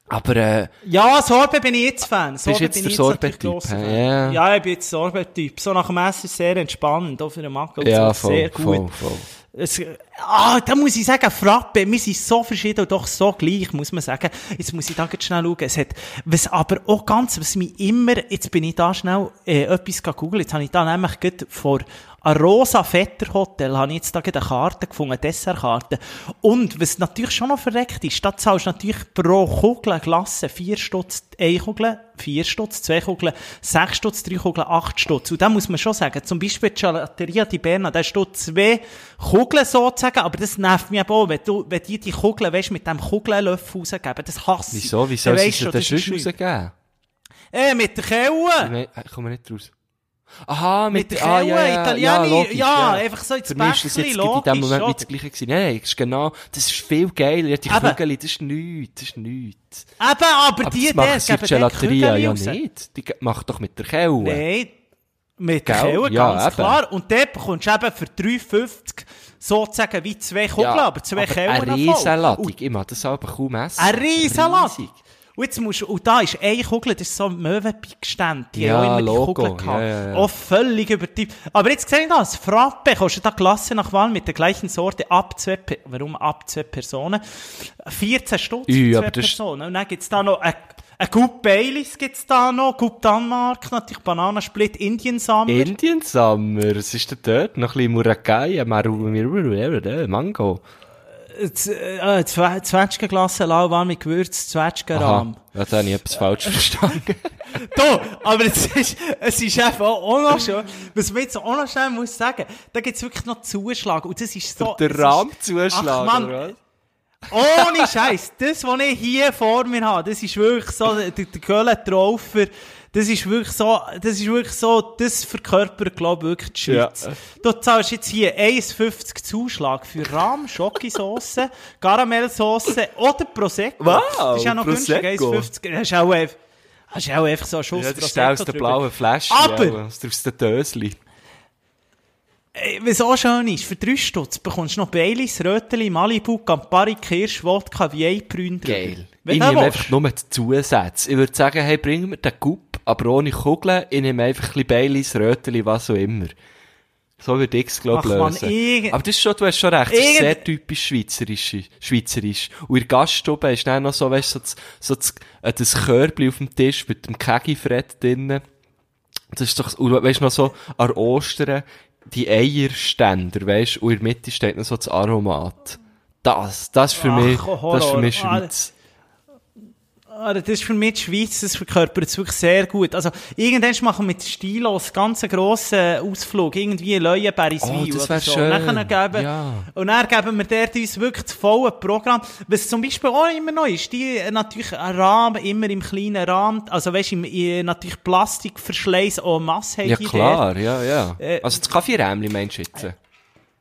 Aber, äh, Ja, Sorbet bin ich jetzt Fan. Sorbet jetzt bin der ich Sorbet-Typ? Fan. Ja. Ich bin jetzt Sorbet-Typ. So nach dem Essen sehr entspannend, auch für den und ja, voll, sehr gut. voll, voll. Es, ah, da muss ich sagen, Frappe, wir sind so verschieden und doch so gleich, muss man sagen. Jetzt muss ich da ganz schnell schauen. Es hat, was aber auch ganz, was mich immer, jetzt bin ich da schnell, äh, etwas googeln. Jetzt habe ich da nämlich gerade vor, ein rosa Vetter Hotel, habe ich jetzt da eine Karte gefunden, eine Dessertkarte. Und, was natürlich schon noch verreckt ist, da zahlst du natürlich pro Kugel Glasse 4 Stutz, 1 Kugel, 4 Stutz, 2 Kugeln, 6 Stutz, 3 Kugeln, 8 Stutz. Und da muss man schon sagen, zum Beispiel die Gelateria di Berna, da hast du zwei Kugeln sozusagen, aber das nervt mich eben auch, wenn du, wenn die die Kugeln, weißt, mit dem Kugelnlöffel rausgeben, das hasse ich. Wieso? Wieso Dann soll weisst sie du, das das rausgeben? Äh, mit der Kelle! Ich komme nicht raus. Aha, mit, Mit der ah, ja, ja, ja, Italienisch, logisch, ja, einfach so ins Für mich ist das Bächli, in dem logisch, Moment oder? nicht das Gleiche gewesen. Nein, das ist genau, das ist viel geiler. Die. Kügel, das ist nichts, das ist nichts. Eben, aber, Aber die, das der dort Gelateria ja raus. nicht. Die macht doch mit der Kelle. Nein. Mit der? Kelle, Ja, ganz eben. klar. Und dort bekommst du eben für 3,50 sozusagen wie zwei Kugeln, aber zwei Kellen eine. Riesenladung. Ich mag das aber kaum essen. Eine Riesenladung. Riesig. Und, jetzt musst, und da ist eine Kugel, das ist so ein Möwenpick-Ständ. Die Ja, haben auch immer Logo. die Kugeln gehabt. Ja, ja. Auch völlig übertrieben. Aber jetzt sehe ich das. Frappe kostet da Klasse nach Wahl mit der gleichen Sorte ab zwei, warum ab zwei Personen? 14 Stutz für zwei Personen. Und dann gibt's da noch ein, ein Gut Baileys gibt's da noch, Gut Danmark, natürlich Bananensplit, Indian Summer. Indian Summer, was ist denn dort? Noch ein bisschen Murakai, Maru, Mango. Äh, Zwe- Zwetschgenglasse, lauwarm mit Gewürz, Zwetschgenrahm. Ja, da habe ich etwas falsch verstanden. Da, aber es ist, es ist einfach auch noch schon, was man jetzt auch noch schnell muss sagen, da gibt's wirklich noch Zuschlag. Und das ist so. Der es Rahmzuschlag, oder was? Ohne Scheiß, das, was ich hier vor mir habe, das ist wirklich so, der, der Köln-Traufer, das ist wirklich so, das ist wirklich so, das verkörpert, glaube ich, wirklich die Schweiz. Ja. Du zahlst jetzt hier 1,50 Zuschlag für Rahm, Schokosauce, Karamellsauce oder Prosecco. Wow, Das ist ja noch günstig, Prosecco. 1,50. Das ist auch einfach, das ist auch einfach so ein Schuss Ja, das ist aus der blauen Flasche, Aber- ja, aus der- Dösli. Was auch schön ist, für 3 Stutz bekommst du noch Baileys, Röteli, Malibu, Campari, Kirsch, Wodka, Vieibrünn drüber. Geil. Wenn Ich nehme einfach nur die Zusätze. Ich würde sagen, hey, bring mir den Gup, aber ohne Kugeln. Ich nehme einfach ein Baileys, Röteli, was auch immer. So würde ich es, glaube ich, lösen. Aber das ist schon, du hast schon recht, das ist sehr typisch schweizerisch. schweizerisch. Und in der Gaststube ist dann noch so, weißt du, so das, so das, äh, das Körbchen auf dem Tisch mit dem Kegifred drinnen. Das ist doch, und weißt noch so, an Ostern, die Eierständer, weißt du, und in der Mitte steht noch so das Aromat. Das, das ist für Ach, mich, Horror. das ist für mich Schweiz. Ah, das ist für mich die Schweiz, das verkörpert es wirklich sehr gut. Also, irgendwann machen wir mit Stilos ganz einen grossen Ausflug, irgendwie Leuenberriswil Oh, das oder wär so. schön. Und dann geben, Ja. und dann geben wir dort uns wirklich das volle Programm. Was zum Beispiel auch immer noch ist, die äh, natürlich ein Rahmen, immer im kleinen Rahmen, also weißt du, i- natürlich Plastikverschleiß en masse Ja, klar, ja, ja. Äh, also das Kaffeerämli meinst du jetzt?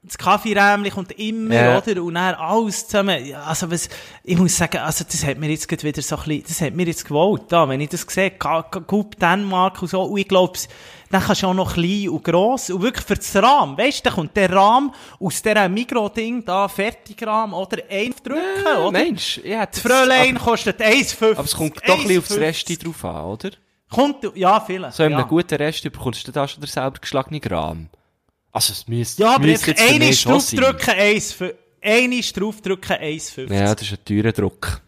Das Kaffeerämli kommt immer, Ja. oder? Und dann alles zusammen. Ja, Also, was, ich muss sagen, also, das hat mir jetzt gerade wieder so ein bisschen, das hat mir jetzt gewollt, da, wenn ich das sehe, Coupe Dänemark und so, und ich glaube, dann kannst du auch noch klein und gross, und wirklich für das Rahmen, weißt du, da kommt der Rahmen aus dieser Mikro-Ding, da, Fertigrahmen, oder, ein drücken, oder? Mensch, ja, Das Fräulein kostet 1,50. Aber es kommt doch ein bisschen aufs 1,50. Resti drauf an, oder? Kommt, ja, vielleicht. So in ja. einem guten Resti bekommst du da schon der selber geschlagene Gramm. Also es müsste, Ja, aber müsste jetzt sein. draufdrücken, 1,50. Eine draufdrücken, 1,50. Ja, das ist ein teurer Druck.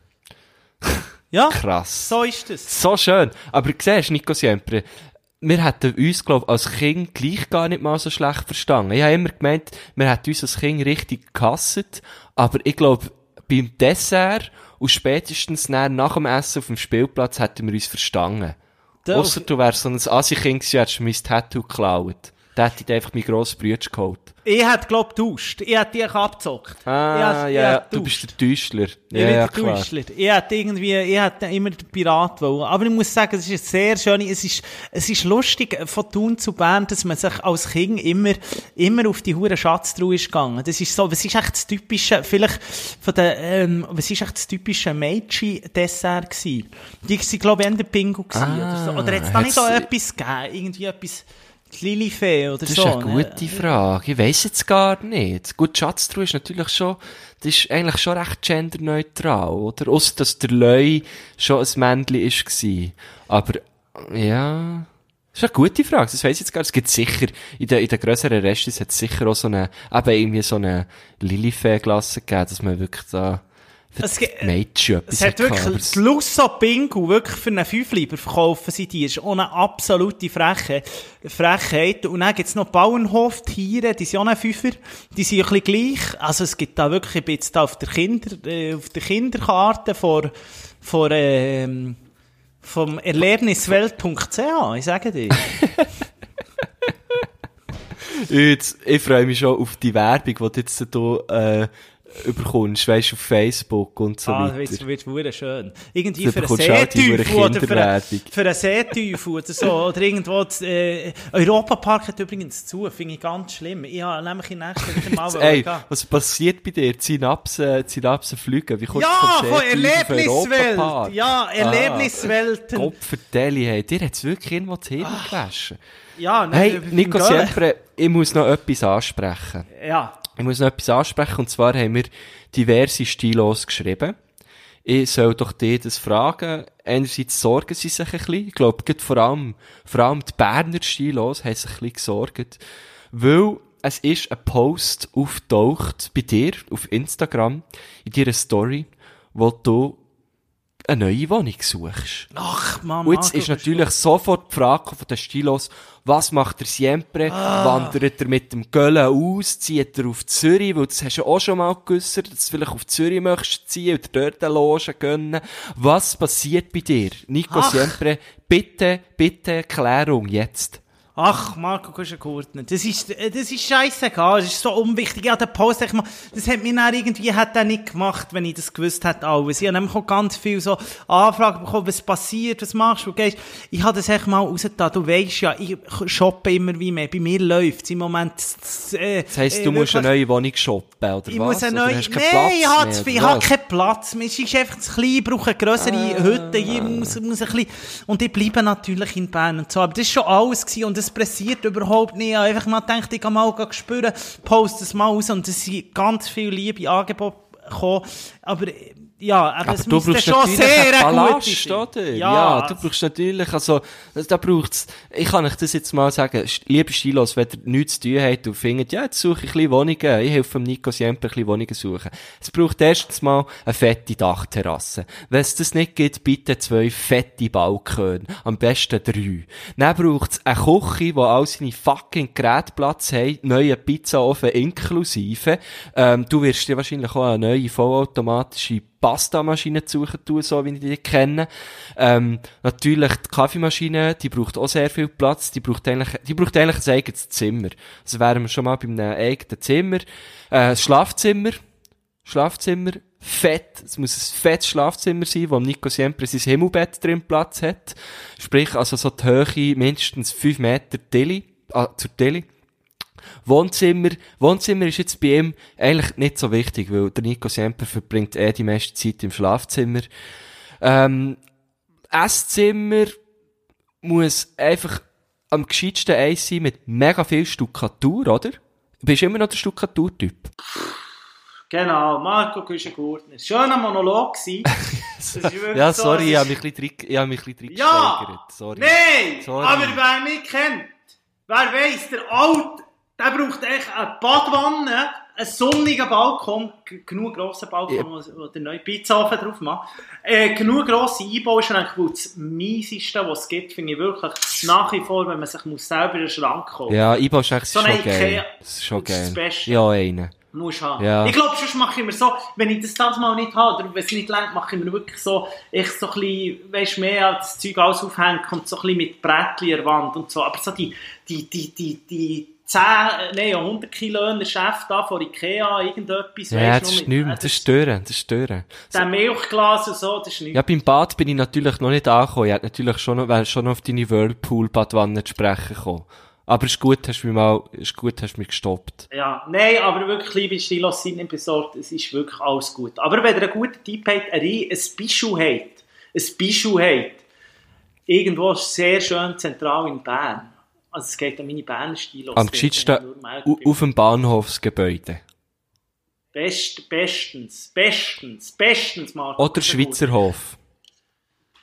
ja, Krass. so ist das. So schön. Aber du siehst, Nico Siempre, wir hätten uns, glaube ich, als Kind gleich gar nicht mal so schlecht verstanden. Ich habe immer gemeint, wir hätten uns als Kind richtig gehasst, aber ich glaube, beim Dessert und spätestens nach dem Essen auf dem Spielplatz hätten wir uns verstanden. Ausser du wärst so ein Assi-Kind gewesen, hättest du mein Tattoo geklaut. Ich dir einfach meinen grossen Bruder geholt. Ich hätte, glaub, getauscht. Ich hätte dich abgezockt. ich Ah, ich ja, hätte du bist der Täuschler. Ich Ja, bin ja, der. Täuschler. Ich hätte irgendwie, ich hätte immer den Pirat wollen. Aber ich muss sagen, es ist sehr schön, es ist, es ist lustig, äh, von Thun zu Bern, dass man sich als Kind immer, immer auf die hure Schatztruhe ist gegangen. Das ist so, was ist echt das typische, vielleicht von der, ähm, was ist echt das typische Meiji-Dessert gewesen? Die sind, glaube ich, eher der Pingu gewesen, oder so. Oder jetzt da nicht so hat's- etwas gegeben? Irgendwie etwas, die Lilifee oder Das so. ist eine ne? gute Frage. Ich weiss jetzt gar nicht. Gut, Schatztruhe ist natürlich schon, das ist eigentlich schon recht genderneutral, oder? Ausser, dass der Leu schon ein Männchen ist gsi. Aber, ja. Das ist eine gute Frage. Das weiss ich jetzt gar nicht. Es gibt sicher, in den, in den grösseren Restis hat es sicher auch so eine, eben irgendwie so eine Lilifee-Klasse gegeben, dass man wirklich da, Es gibt- Mädchen etwas Es hat wirklich, aber das Lusso Bingo, wirklich für einen Fünfliber verkaufen sie die, ist auch eine absolute Freche, Frechheit. Und dann gibt's noch Bauernhoftiere, die sind auch ein Fünfer, die sind ein bisschen gleich. Also es gibt da wirklich, ich bin jetzt da auf der Kinder, äh, auf der Kinderkarte vor, vor, ähm, vom Erlebniswelt.ch, ich sage dir. Jetzt, ich freue mich schon auf die Werbung, die du jetzt hier, äh, überkommst, weisst auf Facebook und so Ah, weiter. das wird, wird schön. Irgendwie Du für einen die Seeteufel oder für Kinderwerbung. für einen Seeteufel oder so. Oder irgendwo, das, äh, Europapark hat übrigens zu, finde ich ganz schlimm. Ich habe nämlich in nächster Woche mal Ey, was passiert bei dir? Die Synapsen, die Synapsen fliegen. Wie kommst Ja, du vom Erlebniswelt. Ja, Ah. Erlebniswelten. Gott vertelle, hey, dir hat's wirklich irgendwo das Hirn gewaschen. Ja, ne, Hey, Nico. Siempre, ich muss noch etwas ansprechen. Ja. Ich muss noch etwas ansprechen, und zwar haben wir diverse Stilos geschrieben. Ich soll doch dir das fragen. Einerseits sorgen sie sich ein bisschen. Ich glaube, vor allem, vor allem die Berner Stilos haben sich ein bisschen gesorgt. Weil es ist ein Post auftaucht bei dir auf Instagram, in deiner Story, wo du eine neue Wohnung suchst. Ach, Mann, Und jetzt Marco, ist natürlich sofort die Frage von den Stilos, was macht der Siempre? Ah. Wandert er mit dem Göllen aus? Zieht er auf Zürich? Weil das hast du auch schon mal geäussert, dass du vielleicht auf Zürich möchtest ziehen oder dort eine Loge gönnen. Was passiert bei dir? Nico Ach. Siempre, bitte, bitte Klärung jetzt. Ach, Marco Kuschengurtner, das ist, äh, das ist scheissegal, das ist so unwichtig. Ja, der Post, ich mal, das hat mir dann irgendwie, hat er nicht gemacht, wenn ich das gewusst hätte, alles. Ich habe nämlich auch ganz viel so Anfragen bekommen, was passiert, was machst du, gehst. Ich habe das echt mal rausgetan. Du weisst ja, ich shoppe immer wie mehr. Bei mir läuft's im Moment, äh, Das heisst, du musst eine neue Wohnung shoppen, oder ich was? muss eine Oder neue, hast du nein, Platz ich habe mehr, oder ich habe keinen Platz mehr. Es ist einfach zu klein, ich brauche eine grössere Ah. Hütte, hier muss, muss ein bisschen, und ich bleibe natürlich in Bern und so. Aber das ist schon alles gewesen und das pressiert überhaupt nicht. Ich habe einfach mal gedacht, ich kann mal spüren, poste es mal aus und es sind ganz viele liebe Angebote gekommen. Aber, ja, aber, Aber es du müsste schon sehr Ballast, sein. oder? Ja, du brauchst natürlich, also, da braucht's, ich kann euch das jetzt mal sagen, liebe Stilos, wenn ihr nichts zu tun habt und findet, ja, jetzt suche ich ein bisschen Wohnungen, ich helfe dem Nico Siemper ein bisschen Wohnungen suchen. Es braucht erstens mal eine fette Dachterrasse. Wenn es das nicht gibt, bitte zwei fette Balkone. Am besten drei. Dann braucht's eine Küche, wo all seine fucking Geräte Platz haben, neue Pizzaofen inklusive. Ähm, du wirst dir wahrscheinlich auch eine neue vollautomatische Pastamaschine zu suchen tun, so wie ich die kenne. Ähm, natürlich die Kaffeemaschine, die braucht auch sehr viel Platz, die braucht eigentlich, die braucht eigentlich ein eigenes Zimmer. Also wären wir schon mal bei einem eigenen Zimmer. Äh, Schlafzimmer, Schlafzimmer, fett, es muss ein fettes Schlafzimmer sein, wo Nico Siempre sein Himmelbett drin Platz hat. Sprich, also so die Höhe mindestens 5 Meter Tilly, ah, zur Tilly. Wohnzimmer, Wohnzimmer ist jetzt bei ihm eigentlich nicht so wichtig, weil der Nico Semper verbringt eh die meiste Zeit im Schlafzimmer. Ähm, Esszimmer muss einfach am gescheitsten eins sein mit mega viel Stuckatur, oder? Du bist immer noch der Stuckaturtyp. Genau, Marco Kuschengurtner. Schöner Monolog gewesen. Wirklich Ja, so, sorry, ich habe mich ein bisschen ich mich ein bisschen Ja! Sorry. Nein! Sorry. Aber wer mich kennt, wer weiss, der Alte, der braucht echt eine Badwanne, einen sonnigen Balkon, genug grosser Balkon, Ja. wo, der neue Pizzaofen drauf macht, äh, genug grosse Einbauschränke, weil das mieseste, was es gibt, finde ich wirklich nach wie vor, wenn man sich muss selber einen Schrank kaufen Ja, Ibo ist echt So schon geil. Das ist schon das ist das geil. Beste. Ja, einen. Musst haben. Ja. Ich glaube, sonst mache ich mir so, wenn ich das das mal nicht habe, oder wenn es nicht längt, mache ich mir wirklich so, ich so ein bisschen, weisst, mehr als das Zeug alles aufhängen und so ein bisschen mit Brettchen an der Wand und so. Aber so die, die, die, die, die 10, äh, nein, 100 Kilo in der Chef da von Ikea, irgendetwas, Ja, weisst, das ist nicht mehr, äh, das ist stören, das stören. Der Milchglas und so, das ist nichts. Ja, beim Bad bin ich natürlich noch nicht angekommen. Ich hätte natürlich schon noch, schon noch auf deine Whirlpool-Badwanne zu sprechen gekommen. Aber ist gut, hast du mich mal, ist gut, hast mich gestoppt. Ja, nein, aber wirklich, liebe Stilos, sind nicht besorgt, es ist wirklich alles gut. Aber wenn ihr einen guten Tipp habt, ein, ein Bischu habt, ein Bischu habt, irgendwo sehr schön zentral in Bern, also es geht um meine Berner Stilos. Am gescheitsten auf dem Bahnhofsgebäude. Best, bestens, bestens, bestens, Marco. Oder Schweizer Hof.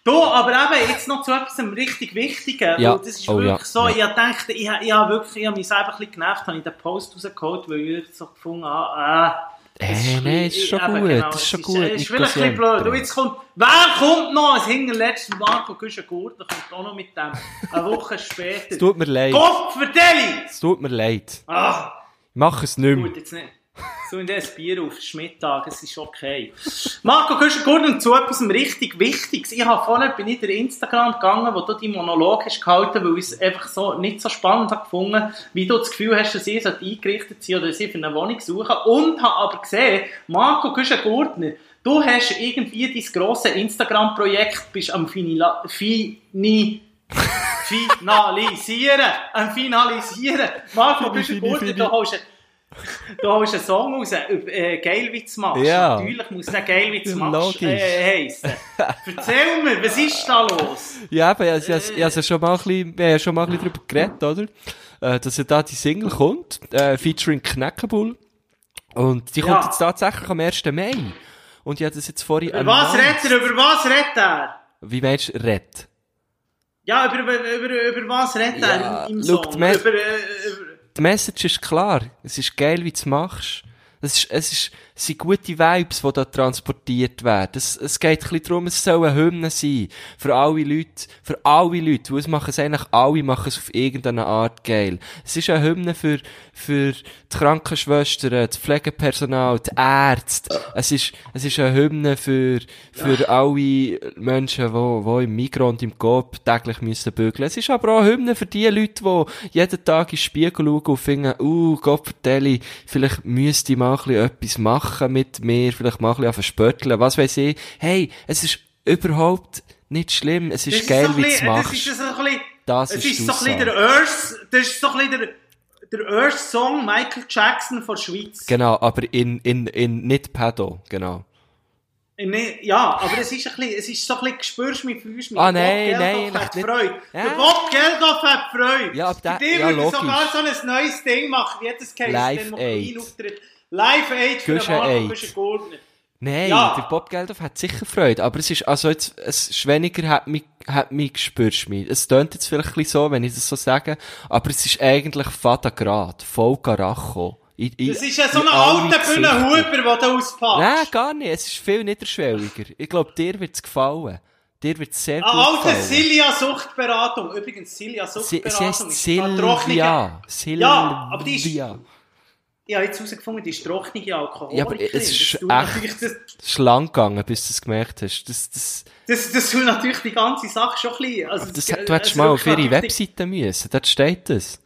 Du, aber eben, jetzt noch zu etwas richtig Wichtigen. Ja. Das ist Oh, wirklich ja. so, Ja. ich gedacht, ich, ich habe wirklich, ich habe mich selber ein bisschen genervt, habe ich den Post rausgeholt, weil ich so gefunden habe, Äh, das ist nein, ein ist schon gut, das ist es schon gut, Es ist ein bisschen blöd. Und jetzt kommt, wer kommt noch? Als hinterletztes Marco Güschen-Gurt, der kommt auch noch mit dem. Eine Woche später. Es tut mir leid. Gott, vertelle! Es tut mir leid. Ah, Mach es nicht mehr. gut, jetzt nicht. So in ein Bier auf Schmittag, es ist okay. Marco, gehst du gut zu etwas richtig Wichtiges? Ich habe vorhin bin ich in Instagram gegangen, wo du die Monolog hast gehalten, weil ich es einfach so nicht so spannend habe gefunden, wie du das Gefühl hast, dass ich eingerichtet sind oder sie für eine Wohnung suchen. Und habe aber gesehen, Marco Gurtner, du hast irgendwie dein grosses Instagram-Projekt, bist am Finila Fini finalisieren, am finalisieren. Marco Gurtner, du hast Du einen Song raus, äh, Geilwitz machst. Ja. Natürlich muss der Geilwitz machst äh, heissen. Erzähl mir, was ist da los? Ja, aber ich, ich, ich, habe schon mal ein bisschen, wir haben schon mal ein bisschen darüber geredet, oder? Äh, dass ja da die Single kommt, äh, featuring Knackabull. Und die kommt Ja. jetzt tatsächlich am 1. Mai. Und ich habe das jetzt vorhin... Über was redet er? Über was redet er? Wie meinst du, Red? Ja, über, über, über, über was redet Ja, er im, im Song? Mes- Über, äh, über, Die Message ist klar. Es ist geil, wie du es machst. Es ist, es ist, es sind gute Vibes, die da transportiert werden. Es, es geht ein bisschen darum, es soll eine Hymne sein. Für alle Leute, für alle Leute. Und es machen es eigentlich alle, machen es auf irgendeine Art geil. Es ist eine Hymne für, für die Krankenschwestern, das Pflegepersonal, die Ärzte. Es ist, es ist eine Hymne für, für alle Menschen, die, die im Migros und im Coop täglich müssen bügeln. Es ist aber auch eine Hymne für die Leute, die jeden Tag in den Spiegel schauen und finden, uh, Gott vertelle, vielleicht müsste ich mal ein bisschen etwas machen mit mir, vielleicht mal ein bisschen verspötteln, was weiß ich. Hey, es ist überhaupt nicht schlimm, es ist das geil, so wie du es bisschen- Das ist so ein bisschen, Das es ist ist die so ein bisschen der erste, das ist so ein bisschen der, der erste Song Michael Jackson von der Schweiz. Genau, aber in, in, in, nicht Pedo, genau. Nee, ja, aber es ist ein bisschen, es ist so ein bisschen, spürst du mich, fühlst mich. Ah, nein, Bob nein, Geldof hat nicht- Freude. Ja. Der Bob Geldof hat Freude. Ja, aber der- Für die ja, würde logisch. sogar so ein neues Ding machen, wie das Case, Live den auftritt. Live Aid für den Marco. Guschen-Gurtner. Nein, Ja. der Bob Geldof hat sicher Freude, aber es ist, also jetzt, es ist weniger hat mich, hat mich gespürst mich. Es tönt jetzt vielleicht ein bisschen so, wenn ich das so sage, aber es ist eigentlich Fada Grad, voll Karacho. In- in- Das ist ja so in ein alter. Bühnenhuber, der da auspackt. Nein, gar nicht, es ist viel niederschwelliger. Ich glaube, dir wird's gefallen. Dir wird's sehr gut Eine alte gefallen. Silja Suchtberatung. Übrigens, Silja Sie, Suchtberatung. sie heißt ist Silvia. Silvia. Ja, aber die ist- Ich habe jetzt herausgefunden, die ist trockene Alkoholikerin. Ja, aber es ist echt- das, ist lang gegangen, bis du es gemerkt hast. Das, das, das, das tut natürlich die ganze Sache schon ein bisschen... Also, das, du hättest es mal auf ihre Webseite müssen. Dort steht das.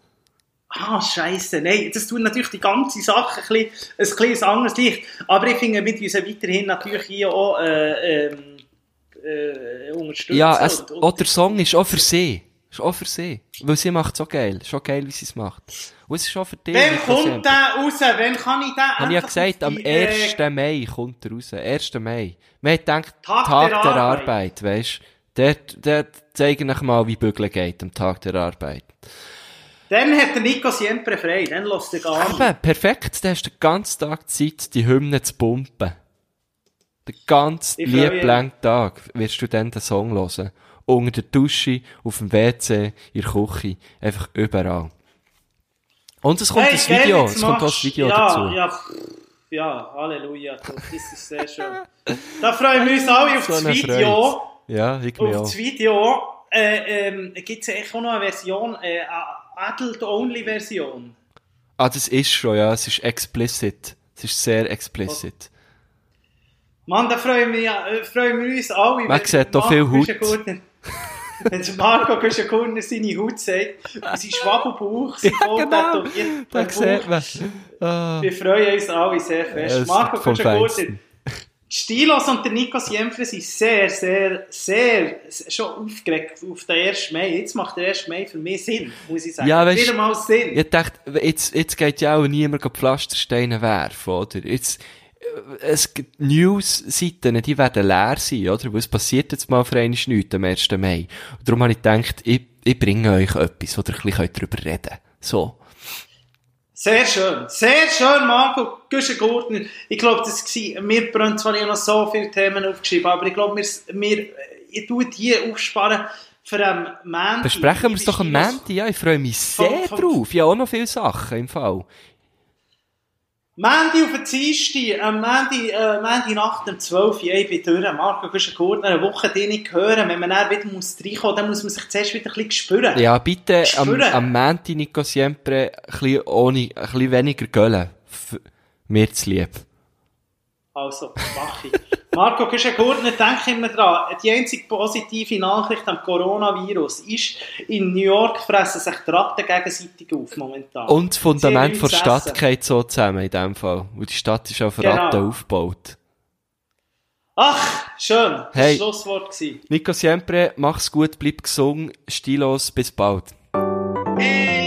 Ah, scheiße. Nein, das tut natürlich die ganze Sache ein bisschen, ein kleines anderes Licht. Aber ich finde, wir müssen weiterhin natürlich hier auch äh, ähm, äh, unterstützen. Ja, es, und, und, auch der Song ist auch für sie. Ist auch für sie. Weil sie macht es auch geil. Ist auch geil, wie sie es macht. Und es ist auch für dich. Wann kommt der raus? Wann kann ich den Habe ich ja gesagt, am die, äh, 1. Mai kommt er raus. 1. Mai. Wir haben gedacht, Tag Tag, der der, Arbeit. Arbeit, weisst Dort, dort zeigen euch mal, wie Bügeln geht am Tag der Arbeit. Dann hat der Nico Siempre frei. Dann lässt er gar nicht. Eben, perfekt. Dann hast du den ganzen Tag Zeit, die Hymne zu pumpen. Den ganzen Ich lieblangen Tag wirst du dann den Song hören. Unter der Dusche, auf dem WC, in der Küche, einfach überall. Und es kommt Hey, das Video, es kommt auch das Video ja, dazu. Ja, ja, Halleluja. Das ist sehr schön. Da freuen wir uns alle auf So das Video. Freude. Ja, ich Auf mir das. Video äh, ähm, gibt es echt auch noch eine Version, äh, eine Adult-Only-Version. Ah, das ist schon, ja, es ist explicit. Es ist sehr explicit. Mann, da freuen wir, äh, freuen wir uns alle. Man sieht da viel Haut. Wenn Marco Güschen-Gurtner seine Haut und sein Schwabbelbauch, sein Ja, genau. Da sieht man. Ah. Wir freuen uns alle sehr fest. es Marco. Die Stilos und der Nico Siempre sind sehr, sehr, sehr, schon aufgeregt auf den 1. Mai. Jetzt macht der 1. Mai für mich Sinn, muss ich sagen. Ja, weisst- Wieder mal Sinn. Ich dachte, jetzt, jetzt geht ja auch niemand Pflastersteine werfen, oder? Jetzt, es gibt News-Seiten, die werden leer sein, oder? Weil es passiert jetzt mal für einmal nichts am 1. Mai. Und darum habe ich gedacht, ich, ich bringe euch etwas, wo ihr ein bisschen darüber reden könnt. So. Sehr schön. Sehr schön, Marco Güschen-Gurtner. Ich glaube, das war, mir brennt zwar noch so viele Themen aufgeschrieben, aber ich glaube, wir, wir, ich tue die aufsparen für am Montag. Besprechen wir es doch am Montag, ja, ich freue mich sehr Vom- vom- drauf. Ich habe auch noch viele Sachen im Fall. Mandy auf den Dienstag, am Mandy, äh, Mandy Nacht um 12 Uhr, ich bin durch. Marco Güschen-Gurtner, eine Woche die nicht hören. Wenn man dann wieder muss reinkommen dann muss man sich zuerst wieder ein bisschen spüren. Ja, bitte am, Spüren. am Montag, Nico Siempre, ein bisschen, ohne, ein bisschen weniger göllen. Mir zu lieb. Also, mach ich. Marco Küschen-Gurtner, denk immer dran, die einzige positive Nachricht am Coronavirus ist, in New York fressen sich die Ratten gegenseitig auf momentan. Und das Fundament der Stadt essen. geht so zusammen in dem Fall. Und die Stadt ist auf Genau. Ratten aufgebaut. Ach, schön. Das Hey. war das Schlusswort. gewesen. Nico Siempre, mach's gut, bleib gesund, stilos, bis bald. Hey,